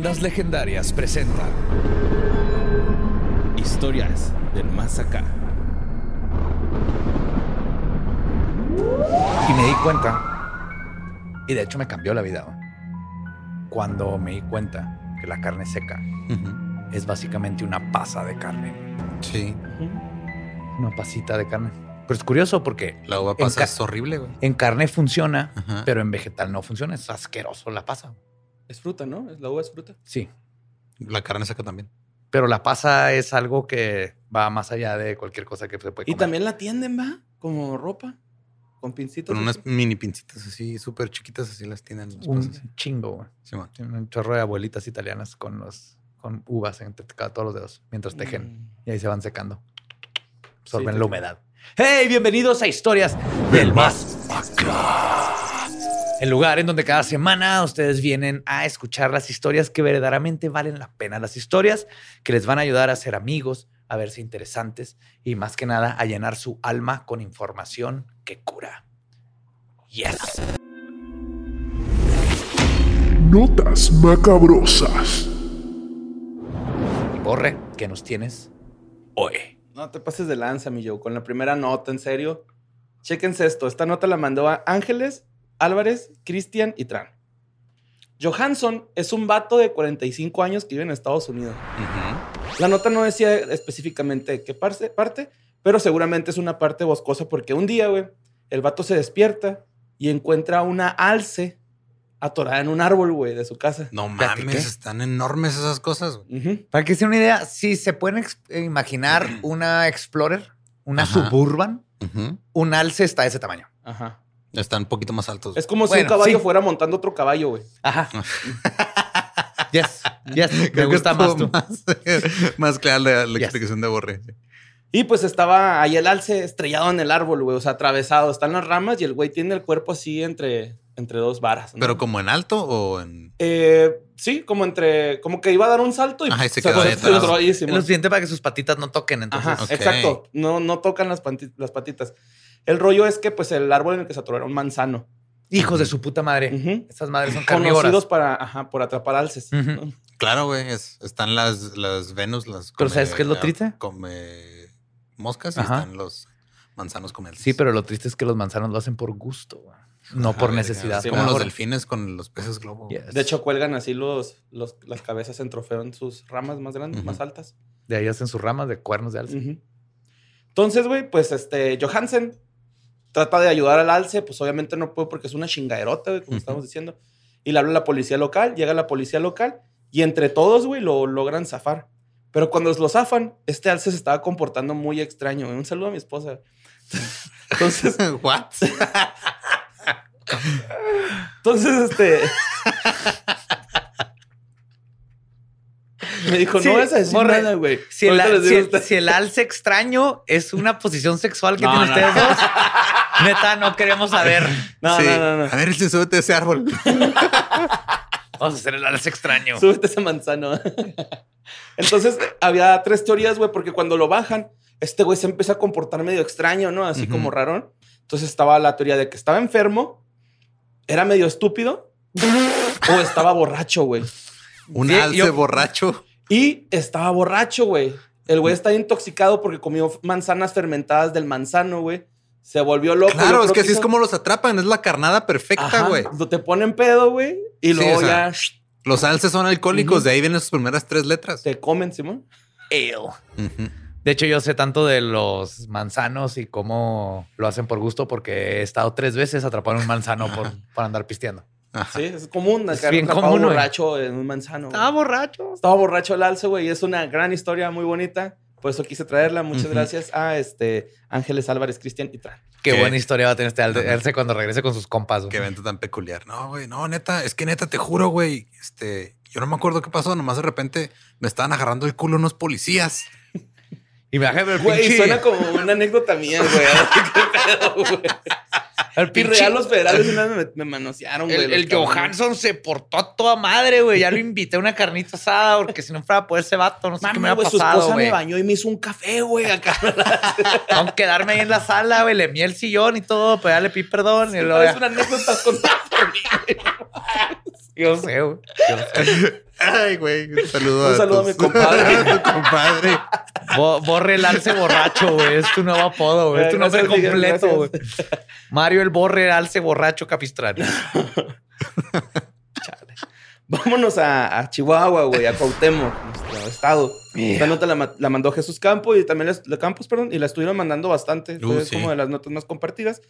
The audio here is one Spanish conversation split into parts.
Leyendas Legendarias presenta Historias del Más Acá. Y me di cuenta, y de hecho me cambió la vida, cuando me di cuenta que la carne seca es básicamente una pasa de carne. Sí. Una pasita de carne. Pero es curioso porque La uva pasa ca- es horrible, güey. en carne funciona, pero en vegetal no funciona. Es asqueroso la pasa. Es fruta, ¿no? ¿Es la uva es fruta? Sí. La carne seca también. Pero la pasa es algo que va más allá de cualquier cosa que se puede Y comer. también la tienden, ¿va? Como ropa. Con pincitos. Con unas mini pincitas así, súper chiquitas, así las tienen. las un chingo, güey. Tienen un chorro de abuelitas italianas con los con uvas entre cada todos los dedos mientras tejen Mm. y ahí se van secando. Absorben Sí, la humedad. ¡Hey! Bienvenidos a Historias del Más El lugar en donde cada semana ustedes vienen a escuchar las historias que verdaderamente valen la pena. Las historias que les van a ayudar a ser amigos, a verse interesantes y más que nada a llenar su alma con información que cura. Yes. Notas macabrosas. Y Borre, ¿qué nos tienes hoy? No te pases de lanza, mi Joe. Con la primera nota, en serio. Chéquense esto. Esta nota la mandó a Ángeles, Álvarez, Cristian y Tran. Johansson es un vato de 45 años que vive en Estados Unidos. La nota no decía específicamente qué parte, parte, pero seguramente es una parte boscosa porque un día, güey, el vato se despierta y encuentra una alce atorada en un árbol, güey, de su casa. No mames, ¿qué? están enormes esas cosas. Para que se den una idea, si se pueden eh, imaginar una Explorer, una Ajá. Suburban, un alce está de ese tamaño. Ajá. Están un poquito más altos. Es como si un caballo sí. fuera montando otro caballo, güey. Ajá. yes, yes. Me gusta más tú. Más, más clara la, la Yes. explicación de Borre. Y pues estaba ahí el alce estrellado en el árbol, güey, o sea, atravesado. Están las ramas y el güey tiene el cuerpo así entre, entre dos varas. ¿no? Pero como en alto o en. Eh, sí, como entre. Como que iba a dar un salto y Ajá, y se quedó ahí se quedó ahí, lo suficiente para que sus patitas no toquen, entonces. Ajá, exacto. No, no tocan las, las patitas. El rollo es que, pues, el árbol en el que se atoró era un manzano. Hijos de su puta madre. Estas madres son carnívoras. Conocidos para, ajá, por atrapar alces. Claro, güey. es- están las, las Venus, las. Pero ¿sabes qué es lo ah, triste? Come moscas y Ajá. están los manzanos con el. Sí, pero lo triste es que los manzanos lo hacen por gusto, güey. no por necesidad. Sí, como los delfines con los peces globo. Yes. De hecho, cuelgan así los, los, las cabezas en trofeo en sus ramas más grandes, más altas. De ahí hacen sus ramas de cuernos de alce. Entonces, güey, pues este, Johansen trata de ayudar al alce, pues obviamente no puede porque es una chingaderota, güey, como estamos diciendo. Y le habla a la policía local, llega la policía local y entre todos, güey, lo logran zafar. Pero cuando lo zafan, este alce se estaba comportando muy extraño. güey. Un saludo a mi esposa. Entonces, ¿What? entonces, este. Me dijo, Sí, no vas a decir morre, nada, güey. Si el, si, a si alce extraño es una posición sexual que No, tienen no, ustedes no. dos, neta, no queremos saber. No, Sí. no, no, no. A ver, si súbete a ese árbol. Vamos a hacer el alce extraño. Súbete ese manzano. Entonces, había tres teorías, güey, porque cuando lo bajan, este güey se empieza a comportar medio extraño, ¿no? Así como rarón. Entonces estaba la teoría de que estaba enfermo, era medio estúpido o estaba borracho, güey. Un Sí, alce yo- borracho. Y estaba borracho, güey. El güey está intoxicado porque comió manzanas fermentadas del manzano, güey. Se volvió loco. Claro, es que así es como los atrapan. Es la carnada perfecta, güey. Te ponen pedo, güey. Y Sí, luego o sea, ya Los alces son alcohólicos. De ahí vienen sus primeras tres letras. te comen, Simón. Ujú. De hecho, yo sé tanto de los manzanos y cómo lo hacen por gusto porque he estado tres veces atrapando un manzano por, por andar pisteando. Ajá. Sí, es común. Es bien común, borracho en un manzano. Estaba borracho. Estaba borracho el alce, güey. y Es una gran historia muy bonita. Por eso quise traerla. Muchas gracias a este Ángeles Álvarez, Cristian y Tran. Qué ¿Qué? buena historia va a tener este Alce cuando regrese con sus compas. Qué evento tan peculiar. No, güey, no, neta, es que neta, te juro, güey. Este, yo no me acuerdo qué pasó. Nomás de repente me estaban agarrando el culo unos policías. Y me bajé el Güey, pinche- suena como una anécdota mía, güey. ¿Qué pedo, güey? el Y pinche- real los federales una vez me, me manosearon, güey. El, el. Johansson se portó a toda madre, güey. Ya lo invité a una carnita asada porque si no fuera por ese vato, no sé qué me Mami, ha güey, su pasado, esposa güey. me bañó y me hizo un café, güey, acá. Con quedarme ahí en la sala, güey. Le mié el sillón y todo, pero ya le pedí perdón. y luego Es una anécdota contada por mí. Yo sé, güey. Ay, güey. Un saludo Un a saludo a tus- mi compadre. a tu compadre. Bo- Borre el alce borracho, güey. Es tu nuevo apodo, güey. Es tu nombre completo, güey. Mario el Borre el alce borracho capistrano. Vámonos a, a Chihuahua, güey, a Cuauhtémoc, nuestro estado. Esta nota la, la mandó Jesús Campo y también la, la Campos, perdón, y la estuvieron mandando bastante. Uh, sí. como de las notas más compartidas.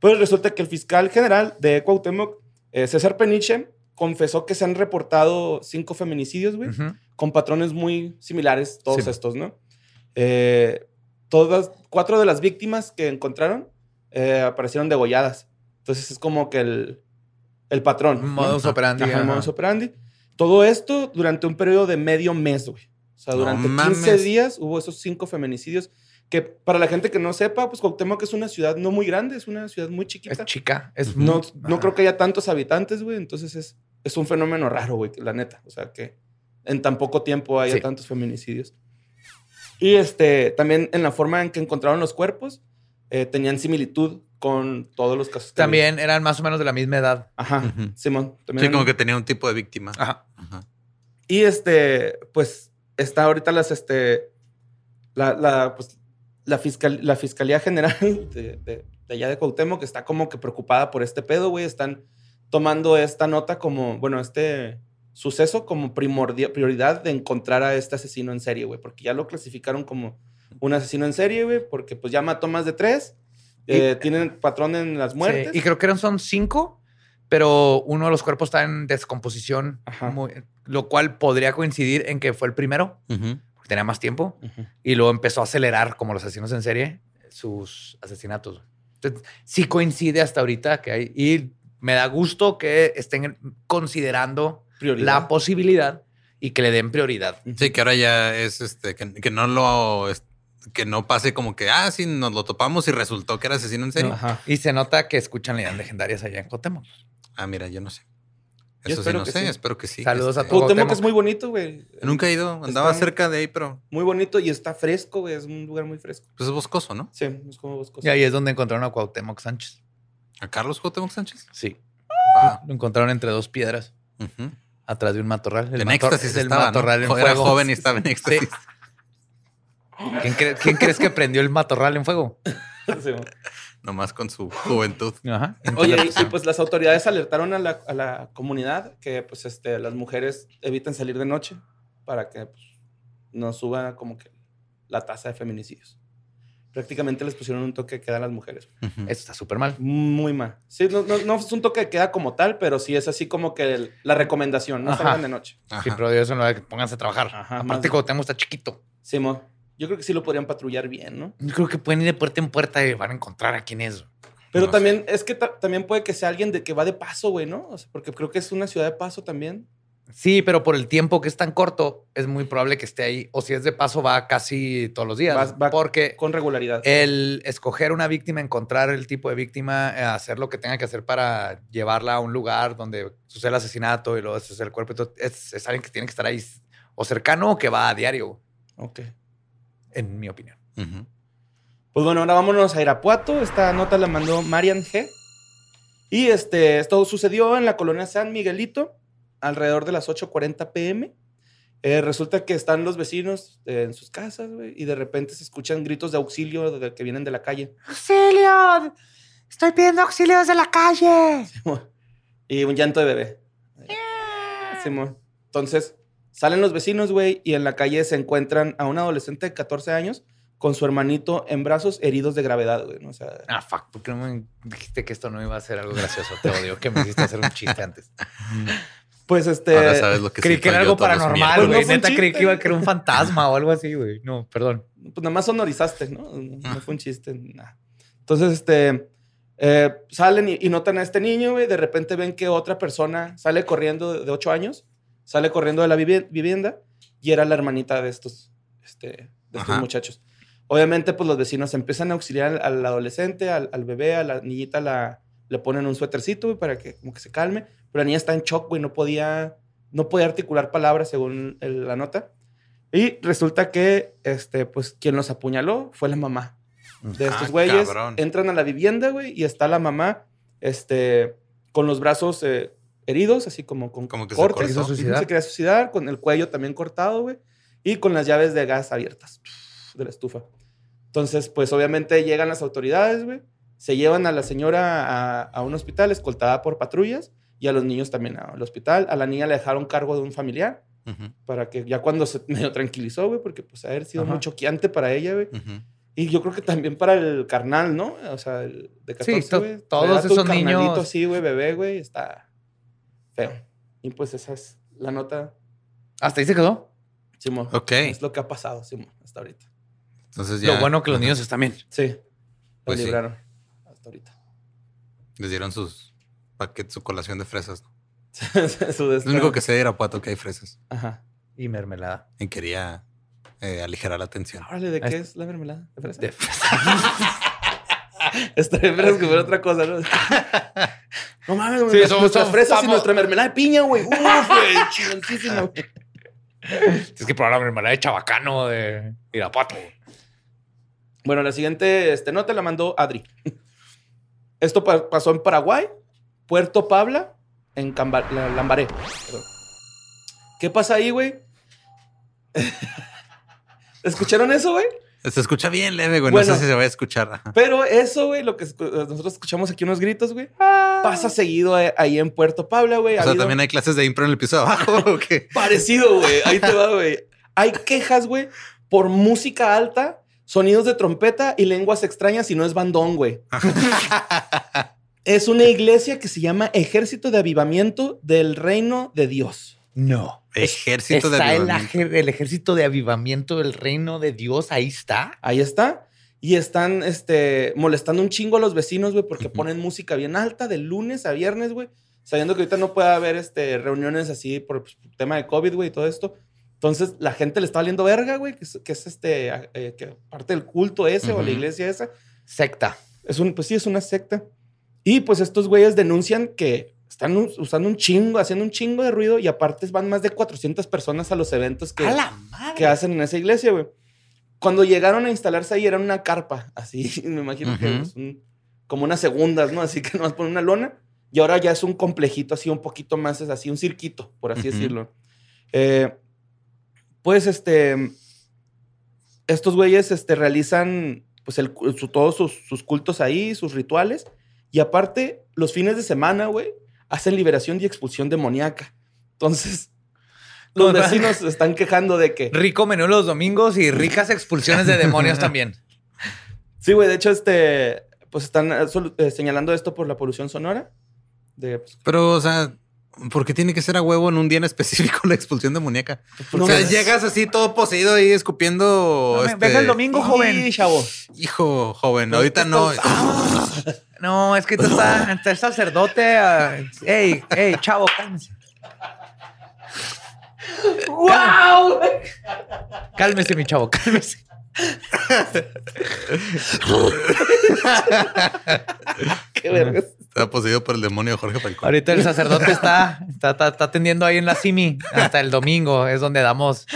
Pues resulta que el fiscal general de Cuauhtémoc, eh, César Peniche, confesó que se han reportado cinco feminicidios, güey, Ujú. con patrones muy similares, todos Sí. estos, ¿no? Eh, todas, cuatro de las víctimas que encontraron eh, aparecieron degolladas. Entonces es como que el, el patrón. ¿no? Modus operandi. Ajá, el modus operandi. Todo esto durante un periodo de medio mes, güey. O sea, No durante 15 mames. días hubo esos cinco feminicidios que para la gente que no sepa, pues Cuauhtémoc es una ciudad no muy grande, es una ciudad muy chiquita. Es chica. Es no, muy- no creo que haya tantos habitantes, güey. Entonces es, es un fenómeno raro, güey, la neta. O sea, que en tan poco tiempo haya Sí. tantos feminicidios. Y este, también en la forma en que encontraron los cuerpos, eh, tenían similitud con todos los casos. que había. También eran más o menos de la misma edad. Ajá. Simón. También Sí, eran- como que tenía un tipo de víctima. Ajá. Ajá. Y este, pues, está ahorita las, este, la, la, pues, la, fiscal, la Fiscalía General de, de, de allá de Cuauhtémoc que está como que preocupada por este pedo, güey. Están tomando esta nota como, bueno, este suceso como primordia- prioridad de encontrar a este asesino en serie, güey. Porque ya lo clasificaron como un asesino en serie, güey, porque pues ya mató más de tres. eh, tienen patrón en las muertes. Sí, Y creo que eran son cinco, pero uno de los cuerpos está en descomposición, Ajá. muy- lo cual podría coincidir en que fue el primero, porque tenía más tiempo, Ujú. y luego empezó a acelerar, como los asesinos en serie, sus asesinatos. Entonces, sí coincide hasta ahorita que hay, y me da gusto que estén considerando Prioridad. la posibilidad y que le den prioridad. Sí, que ahora ya es este, que, que no lo, que no pase como que, ah, sí, nos lo topamos y resultó que era asesino en serie. Ajá. Y se nota que escuchan leyendas legendarias allá en Cotemo. Ah, mira, yo no sé. Yo Eso sí, espero no que sé, sí. espero que sí. Saludos a Este, todos. Cuauhtémoc. es muy bonito, güey. Nunca he ido, andaba Está- cerca de ahí, pero Muy bonito y está fresco, güey. Es un lugar muy fresco. pues es boscoso, ¿no? Sí, es como boscoso. Y ahí es donde encontraron a Cuauhtémoc Sánchez. ¿A Carlos Cuauhtémoc Sánchez? Sí. Ah, Lo encontraron entre dos piedras, atrás de un matorral. El En mator- éxtasis el estaba, ¿no? matorral en Era fuego. joven y estaba en éxtasis. ¿Quién, cre- quién crees que prendió el matorral en fuego? Sí. Nomás con su juventud. Ajá. Oye, y, y, pues las autoridades alertaron a la, a la comunidad que pues este, las mujeres eviten salir de noche para que pues, no suba como que la tasa de feminicidios. Prácticamente les pusieron un toque de queda a las mujeres. Ujú. Eso está súper mal. Muy mal. Sí, no, no, no es un toque de queda como tal, pero sí es así como que el- la recomendación, no Ajá. salgan de noche. Ajá. Sí, pero eso no es que pónganse a trabajar. Ajá, Aparte, más- Cuauhtémoc está chiquito. Simón, yo creo que sí lo podrían patrullar bien, ¿no? Yo creo que pueden ir de puerta en puerta y van a encontrar a quién es. Pero No también, es que ta- también puede que sea alguien de que va de paso, güey, ¿no? O sea, porque creo que es una ciudad de paso también. Sí, pero por el tiempo que es tan corto, es muy probable que esté ahí. O si es de paso, va casi todos los días. Va- va porque Con regularidad. el escoger una víctima, encontrar el tipo de víctima, eh, hacer lo que tenga que hacer para llevarla a un lugar donde sucede el asesinato y luego sucede el cuerpo, y todo, es, es alguien que tiene que estar ahí o cercano o que va a diario, Ok. en mi opinión. Pues bueno, ahora vámonos a Irapuato. Esta nota la mandó Marian G. Y este, esto sucedió en la colonia San Miguelito, alrededor de las 8:40 pm. Eh, resulta que están los vecinos eh, en sus casas, güey, y de repente se escuchan gritos de auxilio de- que vienen de la calle. ¡Auxilio! ¡Estoy pidiendo auxilio desde la calle! y un llanto de bebé. Simón. Entonces, salen los vecinos, güey, y en la calle se encuentran a un adolescente de 14 años con su hermanito en brazos heridos de gravedad, güey. ¿no? O sea, Ah, fuck, ¿por qué no me dijiste que esto no iba a ser algo gracioso? Te odio que me hiciste hacer un chiste antes. pues este... Ahora sabes lo que creí que era algo paranormal, Pues no güey. fue un Neta creí que iba a que era un fantasma o algo así, güey. No, perdón. Pues nada más sonorizaste, ¿no? No fue un chiste. nada. Entonces, este, eh, salen y, y notan a este niño, güey. De repente ven que otra persona sale corriendo de, de ocho años, sale corriendo de la vivi- vivienda y era la hermanita de estos, este, de estos muchachos. Obviamente, pues los vecinos empiezan a auxiliar al, al adolescente, al, al bebé, a la niñita la, le ponen un suétercito, güey, para que como que se calme. Pero la niña está en shock, güey, no podía, no podía articular palabras según el- la nota. Y resulta que, este, pues, quien los apuñaló fue la mamá de estos Ah, güeyes. cabrón. Entran a la vivienda, güey, y está la mamá, este, con los brazos eh, heridos, así como con Como que se cortes. ¿Se? Se quería suicidar, con el cuello también cortado, güey, y con las llaves de gas abiertas de la estufa. Entonces, pues, obviamente llegan las autoridades, güey, se llevan a la señora a, a un hospital escoltada por patrullas y a los niños también al hospital. A la niña le dejaron cargo de un familiar Ujú, para que ya cuando se medio tranquilizó, güey, porque pues haber sido Ajá. muy choqueante para ella, güey. ujú. Y yo creo que también para el carnal, ¿no? O sea, el de 14, Sí, to- güey. todos esos carnalito niños- así, güey, bebé, güey, está feo. Y pues esa es la nota, Hasta ahí se quedó. Simón. Ok. Es lo que ha pasado, Simón, hasta ahorita. Entonces ya Lo bueno que los niños están bien. Sí. Pues sí. libraron hasta ahorita. les dieron sus paquetes, su colación de fresas. ¿no? Su Es lo único que sé de Irapuato que hay fresas. Ajá. Y mermelada. Y quería eh, aligerar la tensión. Órale, ¿de qué Es- la mermelada? ¿De fresa? De- Estaría bien que fuera otra cosa, ¿no? No mames, güey. Sí, nuestras- fresas y nuestra mermelada de piña, güey. Uf, güey. Chingoncísima, güey. Es que probar la mermelada de chabacano de Irapuato. Bueno, la siguiente este, nota la mandó Adri. Esto pa- pasó en Paraguay, Puerto Pabla, en Camba- Lambaré. Perdón. ¿Qué pasa ahí, güey? ¿Escucharon eso, güey? Se escucha bien leve, güey. Bueno. no sé si se va a escuchar. Pero eso, güey, lo que nosotros escuchamos aquí unos gritos, güey, pasa seguido eh, ahí en Puerto Pabla, güey. O Ha sea, habido- también hay clases de impro en el piso de abajo. ¿o qué? Parecido, güey. Ahí te va, güey. Hay quejas, güey, por música alta, sonidos de trompeta y lenguas extrañas y no es bandón, güey. es una iglesia que se llama Ejército de Avivamiento del Reino de Dios. No. Ejército de está el, avivamiento. aje- el ejército de avivamiento del reino de Dios. Ahí está. Ahí está. Y están este, molestando un chingo a los vecinos, güey, porque ponen música bien alta de lunes a viernes, güey. Sabiendo que ahorita no puede haber este, reuniones así por pues, tema de COVID, güey, y todo esto. Entonces, la gente le está valiendo verga, güey, que es, que es este, eh, que parte del culto ese o la iglesia esa. Secta. Es un, pues sí, es una secta. Y pues estos güeyes denuncian que están us- usando un chingo, haciendo un chingo de ruido y aparte van más de 400 personas a los eventos que, hacen en esa iglesia, güey. Cuando llegaron a instalarse ahí era una carpa, así, me imagino que es un- como unas segundas, ¿no? Así que nomás ponen una lona y ahora ya es un complejito así un poquito más, es así, un cirquito, por así decirlo. Eh, pues este, estos güeyes este, realizan pues el, cu- su- todos sus, sus cultos ahí, sus rituales y aparte los fines de semana, güey, hacen liberación y expulsión demoníaca. Entonces, los No, vecinos se están quejando de que... Rico menú los domingos y ricas expulsiones de demonios también. Sí, güey, de hecho, este, pues están eh, eh, señalando esto por la polución sonora. De, pues, Pero, o sea, ¿por qué tiene que ser a huevo en un día en específico la expulsión demoníaca? no o sea, llegas así todo poseído ahí escupiendo. No, me- este, Venga el domingo, joven. Sí, chavo. Hijo, joven, ahorita no. No, es que tú estás, está el sacerdote. ah, ey, ey, chavo, cálmese. ¡Wow! Cálmese, mi chavo, cálmese. ¡Qué vergas! Está poseído por el demonio de Jorge Falcón. Ahorita el sacerdote está, está, está, está atendiendo ahí en la Simi hasta el domingo. Es donde damos,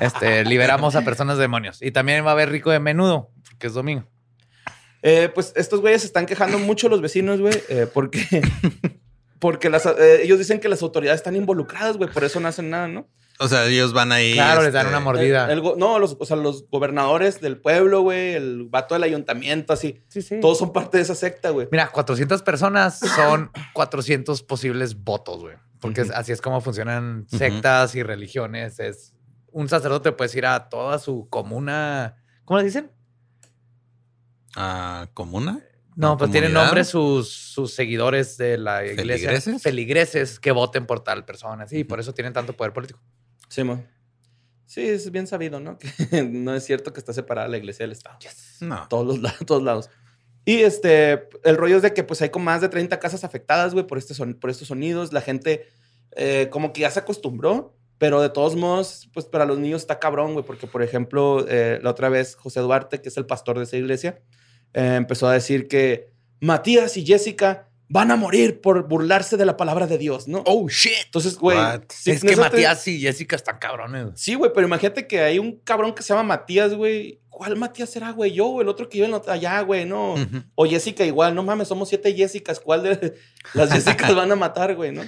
este, liberamos a personas de demonios. Y también va a haber rico de menudo, porque es domingo. Eh, pues estos güeyes se están quejando mucho los vecinos, güey, eh, porque, porque las, eh, ellos dicen que las autoridades están involucradas, güey, por eso no hacen nada, ¿no? O sea, ellos van ahí. Claro, les dan este, una mordida. El- el go- no, los, o sea, los gobernadores del pueblo, güey, el vato del ayuntamiento, así, Sí, sí. todos son parte de esa secta, güey. Mira, 400 personas son 400 posibles votos, güey. Porque así es como funcionan sectas y religiones. Es un sacerdote puede ir a toda su comuna. ¿Cómo le dicen? ¿A comuna? No, ¿A pues tienen nombre sus, sus seguidores de la iglesia. ¿Feligreses? Feligreses que voten por tal persona. Sí, por eso tienen tanto poder político. Sí, mo. Sí, es bien sabido, ¿no? Que no es cierto que está separada la iglesia del Estado. No. Todos los lados, todos lados. Y este, el rollo es de que pues hay como más de 30 casas afectadas, güey, por, este son, por estos sonidos. La gente eh, como que ya se acostumbró, pero de todos modos, pues para los niños está cabrón, güey, porque por ejemplo, eh, la otra vez José Duarte, que es el pastor de esa iglesia, eh, empezó a decir que Matías y Jessica van a morir por burlarse de la palabra de Dios, ¿no? Oh, shit. Entonces, güey. Es que te- Matías y Jessica están cabrones. Sí, güey, pero imagínate que hay un cabrón que se llama Matías, güey. ¿Cuál Matías será, güey? Yo, o el otro que vive en la otra- allá, güey, no. O Jessica igual, no mames, somos siete Jessicas. ¿Cuál de las Jessicas van a matar, güey, no?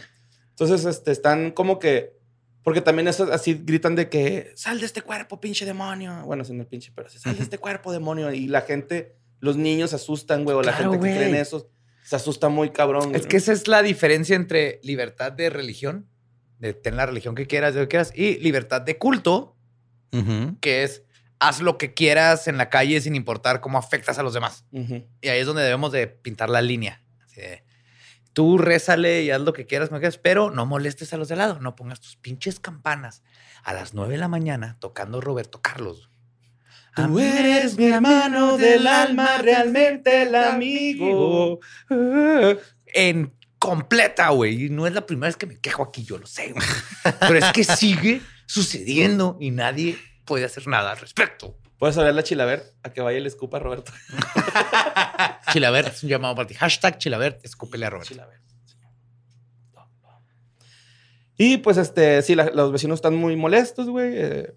Entonces, este, están como que. Porque también es así gritan de que sal de este cuerpo, pinche demonio. Bueno, sin el pinche, pero sí, sal de este cuerpo, demonio. Y la gente, los niños se asustan, güey, o la Claro, gente que cree en eso se asusta muy cabrón. güey, Es que esa es la diferencia entre libertad de religión, de tener la religión que quieras, de lo que quieras, y libertad de culto, que es haz lo que quieras en la calle sin importar cómo afectas a los demás. Y ahí es donde debemos de pintar la línea. Así de, tú rézale y haz lo que quieras, pero no molestes a los de lado. No pongas tus pinches campanas a las 9 de la mañana tocando Roberto Carlos. Tú eres mi hermano del alma, realmente el amigo. En completa, güey. Y no es la primera vez que me quejo aquí, yo lo sé, güey. Pero es que sigue sucediendo y nadie puede hacer nada al respecto. Puedes hablarle a Chilabert a que vaya y le escupa a Roberto. Chilabert es un llamado para ti. Hashtag Chilabert, escúpele a Roberto. Chilabert. Y pues, este, sí, la- los vecinos están muy molestos, güey. eh,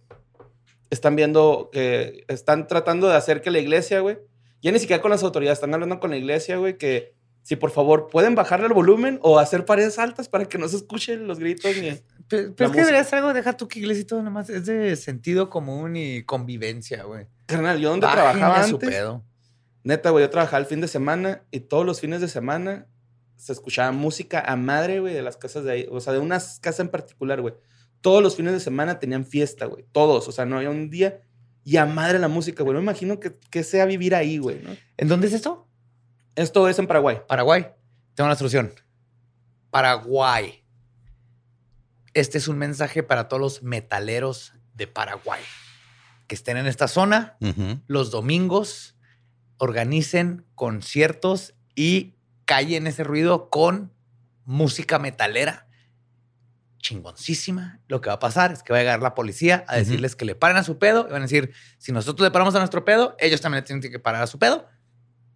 están viendo que están tratando de hacer que la iglesia, güey, ya ni siquiera con las autoridades, están hablando con la iglesia, güey, que si por favor pueden bajarle el volumen o hacer paredes altas para que no se escuchen los gritos ni. Pero, pero es que deberías algo, deja tú que iglesia y todo nomás. Es de sentido común y convivencia, güey. Carnal, yo donde Bájenle trabajaba antes, pedo. neta, güey, yo trabajaba el fin de semana y todos los fines de semana se escuchaba música a madre, güey, de las casas de ahí. O sea, de unas casas en particular, güey. Todos los fines de semana tenían fiesta, güey. Todos. O sea, no había un día y a madre la música, güey. No me imagino que, que sea vivir ahí, güey, ¿no? ¿En dónde es esto? Esto es en Paraguay. Paraguay. Tengo una solución. Paraguay. Este es un mensaje para todos los metaleros de Paraguay que estén en esta zona. Los domingos organicen conciertos y callen ese ruido con música metalera chingoncísima. Lo que va a pasar es que va a llegar la policía a decirles que le paren a su pedo y van a decir, si nosotros le paramos a nuestro pedo, ellos también le tienen que parar a su pedo.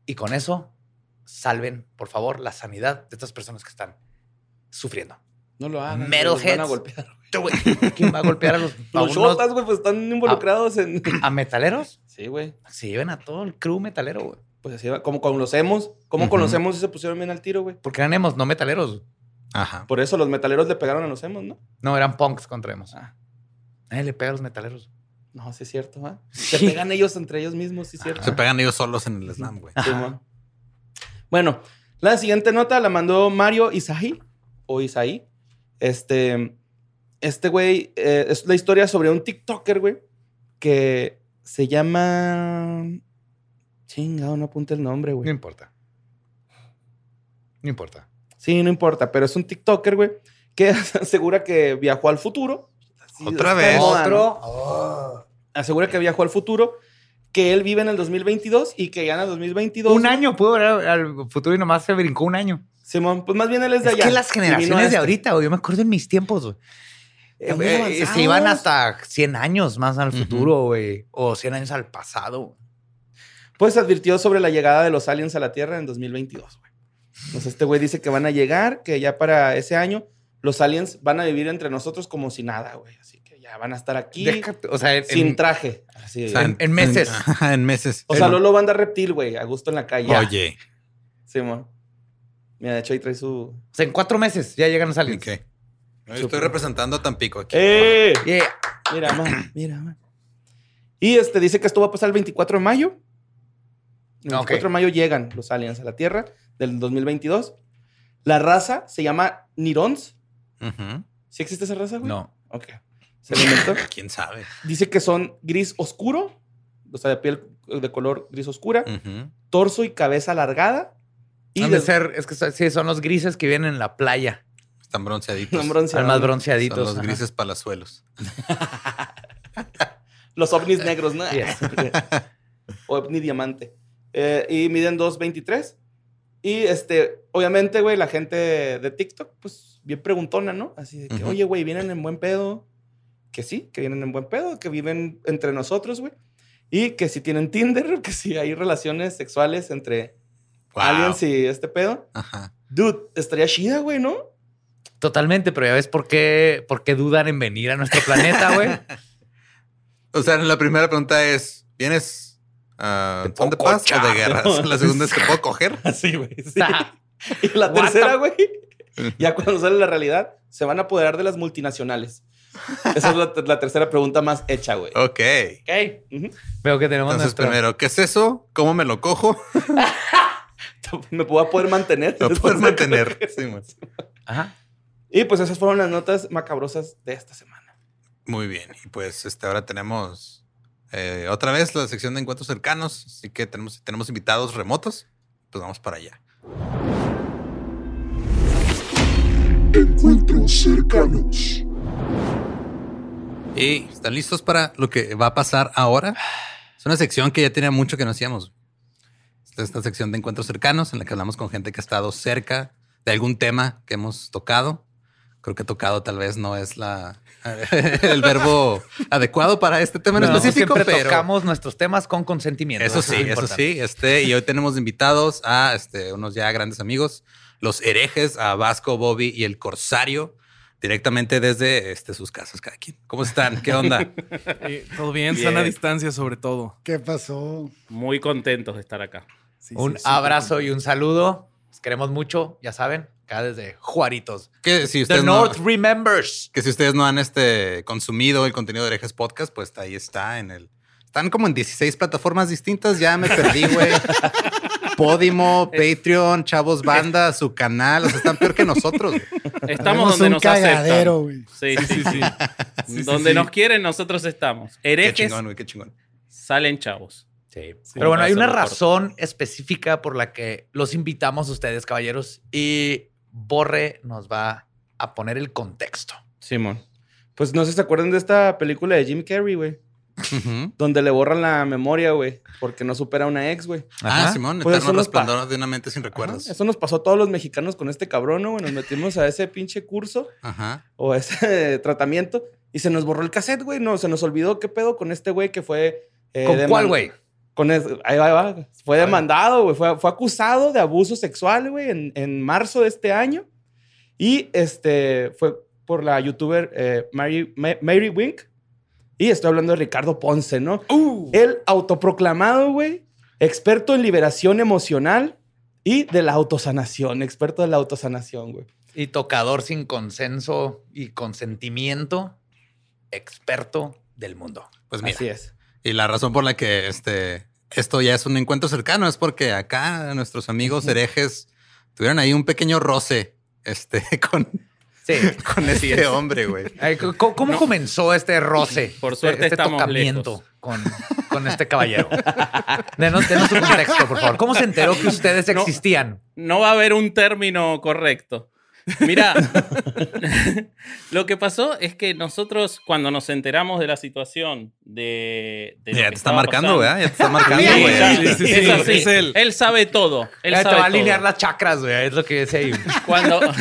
Y con eso salven, por favor, la sanidad de estas personas que están sufriendo. No lo hagan. Metalheads. van a golpear. ¿Quién va a golpear a los, a Los shotas, güey, pues están involucrados en. a metaleros? Sí, güey. Se lleven a todo el crew metalero, güey. Pues así va. Como con los emos. ¿Cómo con Ujú. los emos se pusieron bien al tiro, güey? Porque eran emos, no metaleros. Ajá. Por eso los metaleros le pegaron a los emos, ¿no? No, eran punks contra emos. Ah. Nadie le pega a los metaleros. No, sí es cierto, ¿va? Se Sí. pegan ellos entre ellos mismos, sí es cierto. Se pegan ellos solos en el slam, güey. Bueno, la siguiente nota la mandó Mario Isaí o Isaí. Este, este güey eh, es la historia sobre un TikToker, güey, que se llama. Chingado, no apunte el nombre, No güey. importa. No importa. Sí, no importa, pero es un TikToker, güey, que asegura que viajó al futuro. Así Otra vez. moda, ¿no? Otro. Asegura que viajó al futuro, que él vive en el 2022 y que ya en el 2022. Un año pudo ver al futuro y nomás se brincó un año. Simón, pues más bien él es de Es allá. que las generaciones de este. ahorita, güey, yo me acuerdo en mis tiempos, güey. Eh, avanzados. se iban hasta 100 años más al futuro, güey. O 100 años al pasado. Pues advirtió sobre la llegada de los aliens a la Tierra en 2022, güey. Entonces este güey dice que van a llegar, que ya para ese año los aliens van a vivir entre nosotros como si nada, güey. Así que ya van a estar aquí Déjate- o sea, en, sin traje. Así, O sea, En- en meses. En, meses. o sea, Lolo banda reptil, güey, a gusto en la calle. Oye. Simón. Mira, de hecho ahí trae su... o sea, en cuatro meses ya llegan los aliens. Ok. Yo estoy representando a Tampico aquí. ¡Eh! Yeah. Mira, man, mira, man. Y este dice que esto va a pasar el 24 de mayo. El Ok. 24 de mayo llegan los aliens a la Tierra del 2022. La raza se llama Nirons. Ujú. ¿Sí existe esa raza, güey? No. Ok. Se inventó. ¿Quién sabe? Dice que son gris oscuro, o sea, de piel de color gris oscura, torso y cabeza alargada. Y de ser, es que son- sí, son los grises que vienen en la playa. Están bronceaditos. son bronceados. Son más Son bronceaditos. los ajá. grises palazuelos. Los ovnis negros, ¿no? Yes. o ovni diamante. Eh, y miden 2.23. Y este, obviamente, güey, la gente de TikTok, pues bien preguntona, ¿no? Así de que, Ujú. oye, güey, vienen en buen pedo. Que sí, que vienen en buen pedo, que viven entre nosotros, güey. Y que si tienen Tinder, que si hay relaciones sexuales entre Wow. aliens y este pedo. Ajá. Dude, estaría chida, güey, ¿no? Totalmente, pero ya ves por qué, por qué dudan en venir a nuestro planeta, güey. O sea, la primera pregunta es: ¿vienes Te son de puedo paz o de cochar. guerra? La segunda es: ¿te puedo coger? Así, güey. sí. Y la tercera, the- güey, ya cuando sale la realidad, se van a apoderar de las multinacionales. Esa es la, la tercera pregunta más hecha, güey. Ok. ok. Ujú. Veo que tenemos Entonces, nuestra- primero, ¿qué es eso? ¿Cómo me lo cojo? Me puedo poder mantener. Puedes de mantener. Sí. Ajá. Y pues esas fueron las notas macabrosas de esta semana. Muy bien. Y pues este, ahora tenemos eh, otra vez la sección de encuentros cercanos. Así que tenemos, tenemos invitados remotos. Pues vamos para allá. Encuentros cercanos. Y están listos para lo que va a pasar ahora. Es una sección que ya tenía mucho que no hacíamos. Esta es esta sección de encuentros cercanos en la que hablamos con gente que ha estado cerca de algún tema que hemos tocado. Creo que tocado tal vez no es la el verbo adecuado para este tema en No, específico, siempre pero tocamos nuestros temas con consentimiento. eso es sí, eso importante. sí. Este, y hoy tenemos invitados a este, unos ya grandes amigos, los herejes, a Vasco, Bobby y el Corsario, directamente desde este, sus casas, cada quien. ¿Cómo están? ¿Qué onda? Eh, Todo bien, Bien. sana distancia sobre todo. ¿Qué pasó? Muy contentos de estar acá. Sí, Un sí, abrazo y un saludo. Los queremos mucho, ya saben, acá desde Juaritos. que si The ustedes no, North remembers. que si ustedes no han este, consumido el contenido de herejes podcast, pues ahí está en el. Están como en 16 plataformas distintas. Ya me perdí, güey. Podimo, Patreon, Chavos Banda, su canal. O sea, están peor que nosotros. güey. Estamos donde un nos cagadero, aceptan. Sí, sí, sí. Sí, sí, donde sí. nos quieren, nosotros estamos. Qué Herejes chingón, güey, qué chingón. salen chavos. Sí. Sí, Pero bueno, hay una corto. razón específica por la que los invitamos a ustedes, caballeros, y Borre nos va a poner el contexto. Simón. Pues no sé si se acuerdan de esta película de Jim Carrey, güey. Donde le borran la memoria, güey. Porque no supera a una ex, güey. Ah. Simón, Pues eterno eso nos pa- resplandor de una mente sin recuerdos. Ajá, Eso nos pasó a todos los mexicanos con este cabrón, ¿no? güey? Nos metimos a ese pinche curso Ajá. o a ese tratamiento y se nos borró el cassette, güey. No, se nos olvidó qué pedo con este güey que fue. eh, ¿Con cuál, güey? Con es- ahí va, ahí va. Fue demandado, güey. Fue, fue acusado de abuso sexual, güey, en, en marzo de este año. Y este fue por la youtuber eh, Mary, Ma- Mary Wink. Y estoy hablando de Ricardo Ponce, ¿no? El autoproclamado, güey, experto en liberación emocional y de la autosanación. Experto de la autosanación, güey. Y tocador sin consenso y consentimiento, experto del mundo. Pues mira. Así es. Y la razón por la que este, esto ya es un encuentro cercano es porque acá nuestros amigos herejes tuvieron ahí un pequeño roce este, con, Sí. con este hombre, güey. ¿Cómo, cómo comenzó este roce? Por suerte este estamos tocamiento con, con este caballero. Denos, denos su contexto, por favor. ¿Cómo se enteró que ustedes No. existían? No va a haber un término correcto. Mira, lo que pasó es que nosotros cuando nos enteramos de la situación de... Ya te está marcando, pasando-. Ya te está marcando, güey. ya, Sí, sí, sí, es así. es él. Él sabe todo. Él te sabe va a alinear las chakras, güey. Es lo que dice ahí. Cuando,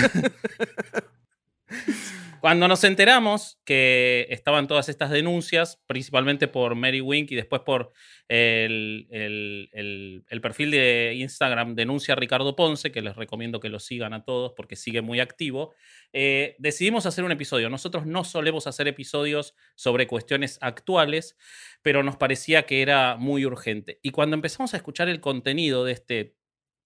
cuando nos enteramos que estaban todas estas denuncias, principalmente por Mary Wink y después por el, perfil de Instagram Denuncia Ricardo Ponce, que les recomiendo que lo sigan a todos porque sigue muy activo, eh, decidimos hacer un episodio. Nosotros no solemos hacer episodios sobre cuestiones actuales, pero nos parecía que era muy urgente. Y cuando empezamos a escuchar el contenido de este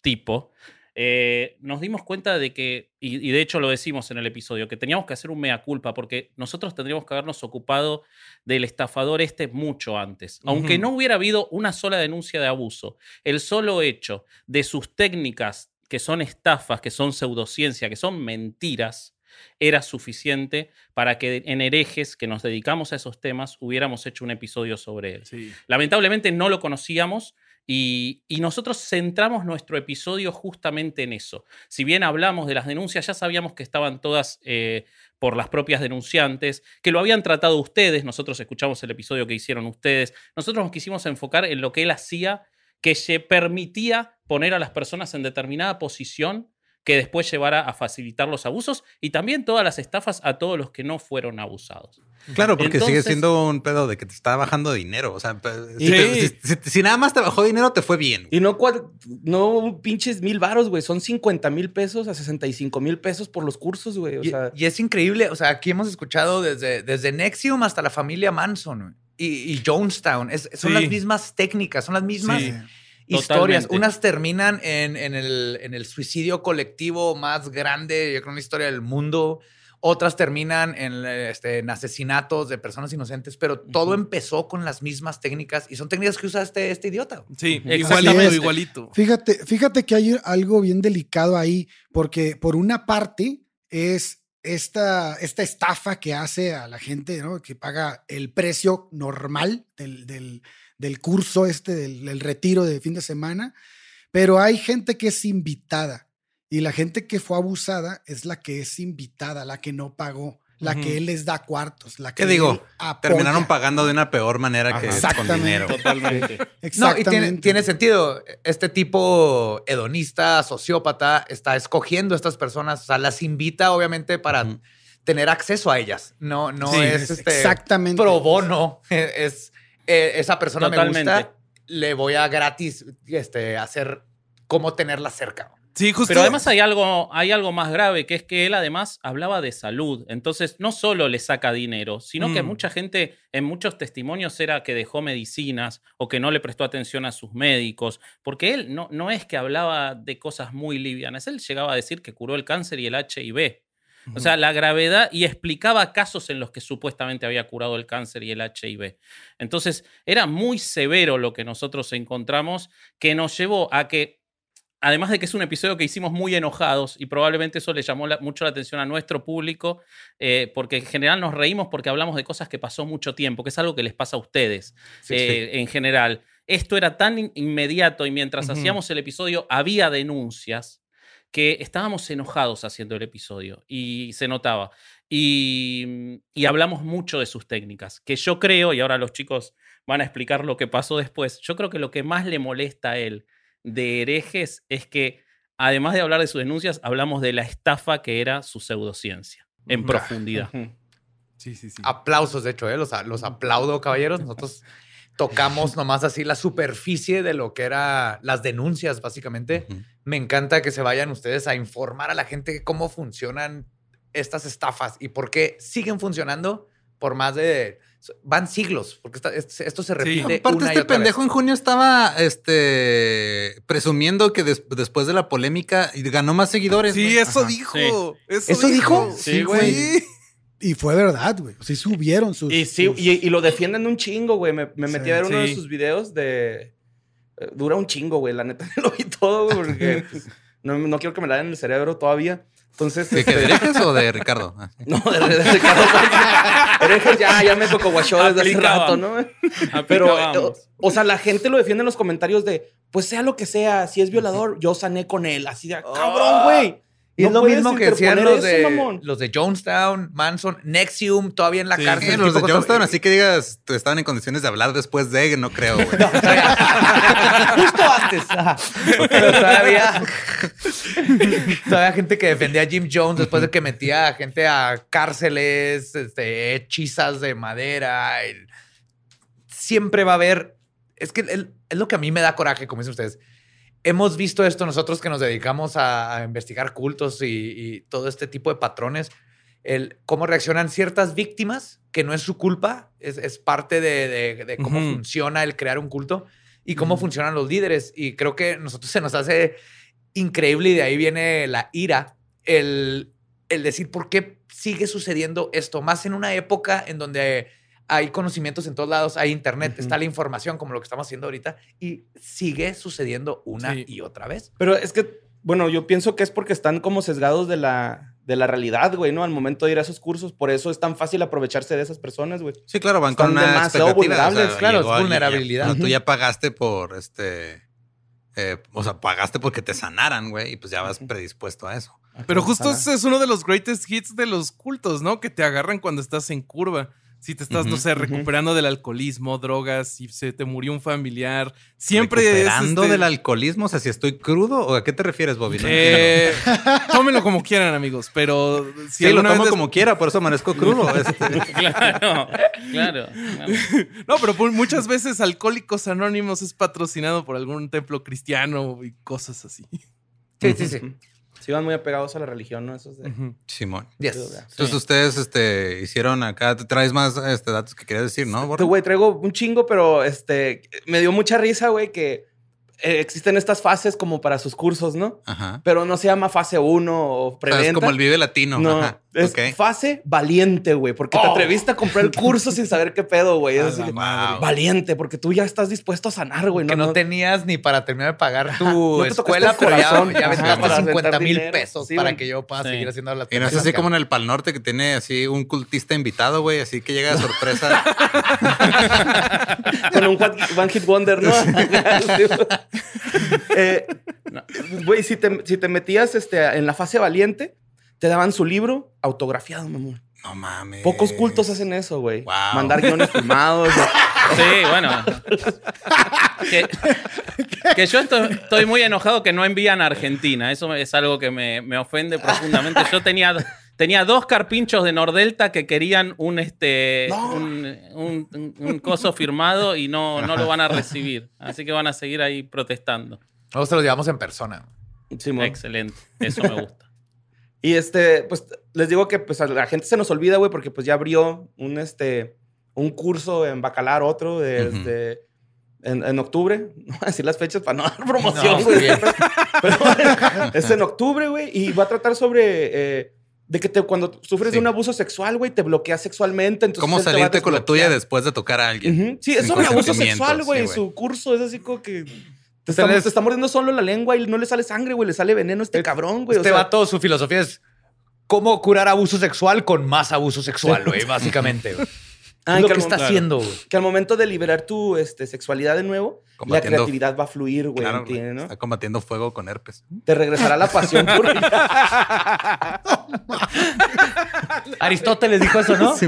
tipo, eh, nos dimos cuenta de que, y, y de hecho lo decimos en el episodio, que teníamos que hacer un mea culpa porque nosotros tendríamos que habernos ocupado del estafador este mucho antes. Aunque no hubiera habido una sola denuncia de abuso, el solo hecho de sus técnicas que son estafas, que son pseudociencia, que son mentiras, era suficiente para que en herejes que nos dedicamos a esos temas hubiéramos hecho un episodio sobre él. Sí. Lamentablemente no lo conocíamos y, nosotros centramos nuestro episodio justamente en eso. Si bien hablamos de las denuncias, ya sabíamos que estaban todas eh, por las propias denunciantes, que lo habían tratado ustedes, nosotros escuchamos el episodio que hicieron ustedes, nosotros nos quisimos enfocar en lo que él hacía que se permitía poner a las personas en determinada posición que después llevara a facilitar los abusos y también todas las estafas a todos los que no fueron abusados. Claro, porque sigue siendo un pedo de que te está bajando dinero. O sea, si, Sí. te- si- si- si nada más te bajó dinero, te fue bien. Y no, no pinches mil varos, güey. Son 50 mil pesos a 65 mil pesos por los cursos, güey. O Y, sea, y es increíble, o sea, aquí hemos escuchado desde, desde Nexium hasta la familia Manson güey, y, y Jonestown. Es- son Sí. las mismas técnicas, son las mismas Sí. Historias. Totalmente. Unas terminan en, en el, en el suicidio colectivo más grande, yo creo, en la historia del mundo. Otras terminan en, este, en asesinatos de personas inocentes, pero todo empezó con las mismas técnicas y son técnicas que usa este, este idiota. Sí, Exactamente. igualito, igualito. Fíjate, fíjate que hay algo bien delicado ahí, porque por una parte es esta, esta estafa que hace a la gente, ¿no? Que paga el precio normal del, del- del curso este, del, del retiro de fin de semana, pero hay gente que es invitada y la gente que fue abusada es la que es invitada, la que no pagó, la que él les da cuartos, la que ¿Qué digo? apoya. Terminaron pagando de una peor manera que con Exactamente. dinero. Totalmente. No, y Exactamente. tiene, tiene sentido. Este tipo hedonista, sociópata, está escogiendo a estas personas, o sea, las invita obviamente para tener acceso a ellas. No, no Sí, es Es este Exactamente. pro bono. Es eh, esa persona me gusta, le voy a gratis este, hacer cómo tenerla cerca. Sí, justo. Pero además hay algo, hay algo más grave, que es que él además hablaba de salud. Entonces, no solo le saca dinero, sino que Mm. mucha gente, en muchos testimonios, era que dejó medicinas o que no le prestó atención a sus médicos. Porque él no, no es que hablaba de cosas muy livianas. Él llegaba a decir que curó el cáncer y el HIV. O sea, la gravedad y explicaba casos en los que supuestamente había curado el cáncer y el HIV. Entonces, era muy severo lo que nosotros encontramos, que nos llevó a que, además de que es un episodio que hicimos muy enojados y probablemente eso le llamó la- mucho la atención a nuestro público, eh, porque en general nos reímos porque hablamos de cosas que pasó mucho tiempo, que es algo que les pasa a ustedes eh, en general. Esto era tan in- inmediato y mientras hacíamos el episodio había denuncias que estábamos enojados haciendo el episodio y se notaba. Y, y hablamos mucho de sus técnicas, que yo creo, y ahora los chicos van a explicar lo que pasó después, yo creo que lo que más le molesta a él de herejes es que, además de hablar de sus denuncias, hablamos de la estafa que era su pseudociencia, en profundidad. Sí, sí, sí. Aplausos, de hecho, ¿eh? los, los aplaudo, caballeros. Nosotros tocamos nomás así la superficie de lo que eran las denuncias, básicamente. Me encanta que se vayan ustedes a informar a la gente cómo funcionan estas estafas y por qué siguen funcionando por más de... Van siglos, porque esta- es- esto se repite Aparte, una y este vez. pendejo en junio estaba este presumiendo que des- después de la polémica ganó más seguidores. Sí, eso Ajá. dijo. Eso, ¿Eso dijo? Sí, güey. Sí. Y fue verdad, güey. Sí subieron sus. Y sí, sus- y, y lo defienden un chingo, güey. Me, me metí Sí, a ver uno de sus videos de. eh, Dura un chingo, güey. La neta lo vi todo, güey, porque pues, no, no quiero que me la den en el cerebro todavía. Entonces. ¿De este, herejes o de Ricardo? Ah. No, de, de Ricardo. Herejes ya, ya me tocó guachó desde hace rato, ¿no? Pero, eh, o, sea, la gente lo defiende en los comentarios de, pues sea lo que sea, si es violador, yo sané con él. Así de, cabrón, güey. Y es No lo puedes mismo que decían los eso, de, los de Jonestown, Manson, Nexium, todavía en la Sí, cárcel. Sí, los de to- así que digas, estaban en condiciones de hablar después de, no creo, güey. Justo antes. ajá. Pero todavía. todavía gente que defendía a Jim Jones después de que metía a gente a cárceles, este, hechizas de madera. el- Siempre va a haber. Es que el- es lo que a mí me da coraje, como dicen ustedes. Hemos visto esto nosotros que nos dedicamos a, a investigar cultos y, y todo este tipo de patrones. El cómo reaccionan ciertas víctimas, que no es su culpa, es, es parte de, de- de cómo funciona el crear un culto y cómo funcionan los líderes. Y creo que a nosotros se nos hace increíble y de ahí viene la ira, el, el decir por qué sigue sucediendo esto, más en una época en donde hay conocimientos en todos lados, hay internet, está la información como lo que estamos haciendo ahorita y sigue sucediendo una Sí. y otra vez. Pero es que, bueno, yo pienso que es porque están como sesgados de la, de la realidad, güey, ¿no? Al momento de ir a esos cursos, por eso es tan fácil aprovecharse de esas personas, güey. Sí, claro, van Están con una demasiado vulnerables, claro, es vulnerabilidad. ya- tú ya pagaste por este. eh, o sea, pagaste porque te sanaran, güey, y pues ya vas predispuesto a eso. Pero justo ese es uno de los greatest hits de los cultos, ¿no? Que te agarran cuando estás en curva. Si te estás, no sé, recuperando del alcoholismo, drogas, si se te murió un familiar, siempre ¿Recuperando es. este, del alcoholismo? O sea, si estoy crudo, ¿o a qué te refieres, Bobby? No eh, tómenlo como quieran, amigos, pero si sí, lo tomo vez- como quiera, por eso amanezco crudo. este. Claro, claro. claro. No, pero muchas veces Alcohólicos Anónimos es patrocinado por algún templo cristiano y cosas así. Sí, sí, sí. Se iban muy apegados a la religión, ¿no? Esos de... Simón. Yes. Entonces ustedes este, hicieron acá, te traes más este, datos que querías decir, ¿no? Este, güey, traigo un chingo, pero este me dio mucha risa, güey, que eh, existen estas fases como para sus cursos, ¿no? Ajá. Pero no se llama fase 1 o O sea, preventa. es como el Vive Latino. No, Ajá. Es Ok. fase valiente, güey, porque te Oh. atreviste a comprar el curso sin saber qué pedo, güey. Es A así la de, madre. Valiente, porque tú ya estás dispuesto a sanar, güey. que no, tenías ni para terminar de pagar tu no escuela, el pero ya, corazón. ya aventaste para 50 aventar mil pesos Sí, para que yo pueda Sí. seguir haciendo las Y no es así como en el Pal Norte que tiene así un cultista invitado, güey, así que llega de sorpresa. Con un one, hit wonder, ¿no? Eh, Güey, si te, si te metías este, en la fase valiente, te daban su libro autografiado, mamón. no mames. Pocos cultos hacen eso, güey. Wow. Mandar guiones firmados. Sí, bueno. Que, que yo estoy, estoy muy enojado que no envían a Argentina. Eso es algo que me, me ofende profundamente. Yo tenía, tenía dos carpinchos de Nordelta que querían un, este, No. un, un- un- un coso firmado y no, no lo van a recibir. Así que van a seguir ahí protestando. Nosotros los llevamos en persona. Simón. Excelente. Eso me gusta. Y este, pues les digo que pues a la gente se nos olvida, güey, porque pues ya abrió un este un curso en Bacalar, otro de, este, en, en octubre. No voy a decir las fechas para no dar promoción, güey. Pero es en octubre, güey, y va a tratar sobre eh, de que te, cuando sufres de un abuso sexual, güey, te bloqueas sexualmente. Entonces ¿Cómo salirte con la tuya después de tocar a alguien? Sí, es sobre abuso sexual, güey. sí, güey. Su curso es así como que te está, te está mordiendo solo la lengua y no le sale sangre, güey. Le sale veneno a este cabrón, güey. o Este sea, vato, su filosofía es cómo curar abuso sexual con más abuso sexual, güey, básicamente. güey. Ah, es lo que está haciendo, güey. que al momento de liberar tu este, sexualidad de nuevo, la creatividad va a fluir, güey, Claro, en ti, güey, ¿no? Está combatiendo fuego con herpes. Te regresará la pasión por... Aristóteles dijo eso, ¿no?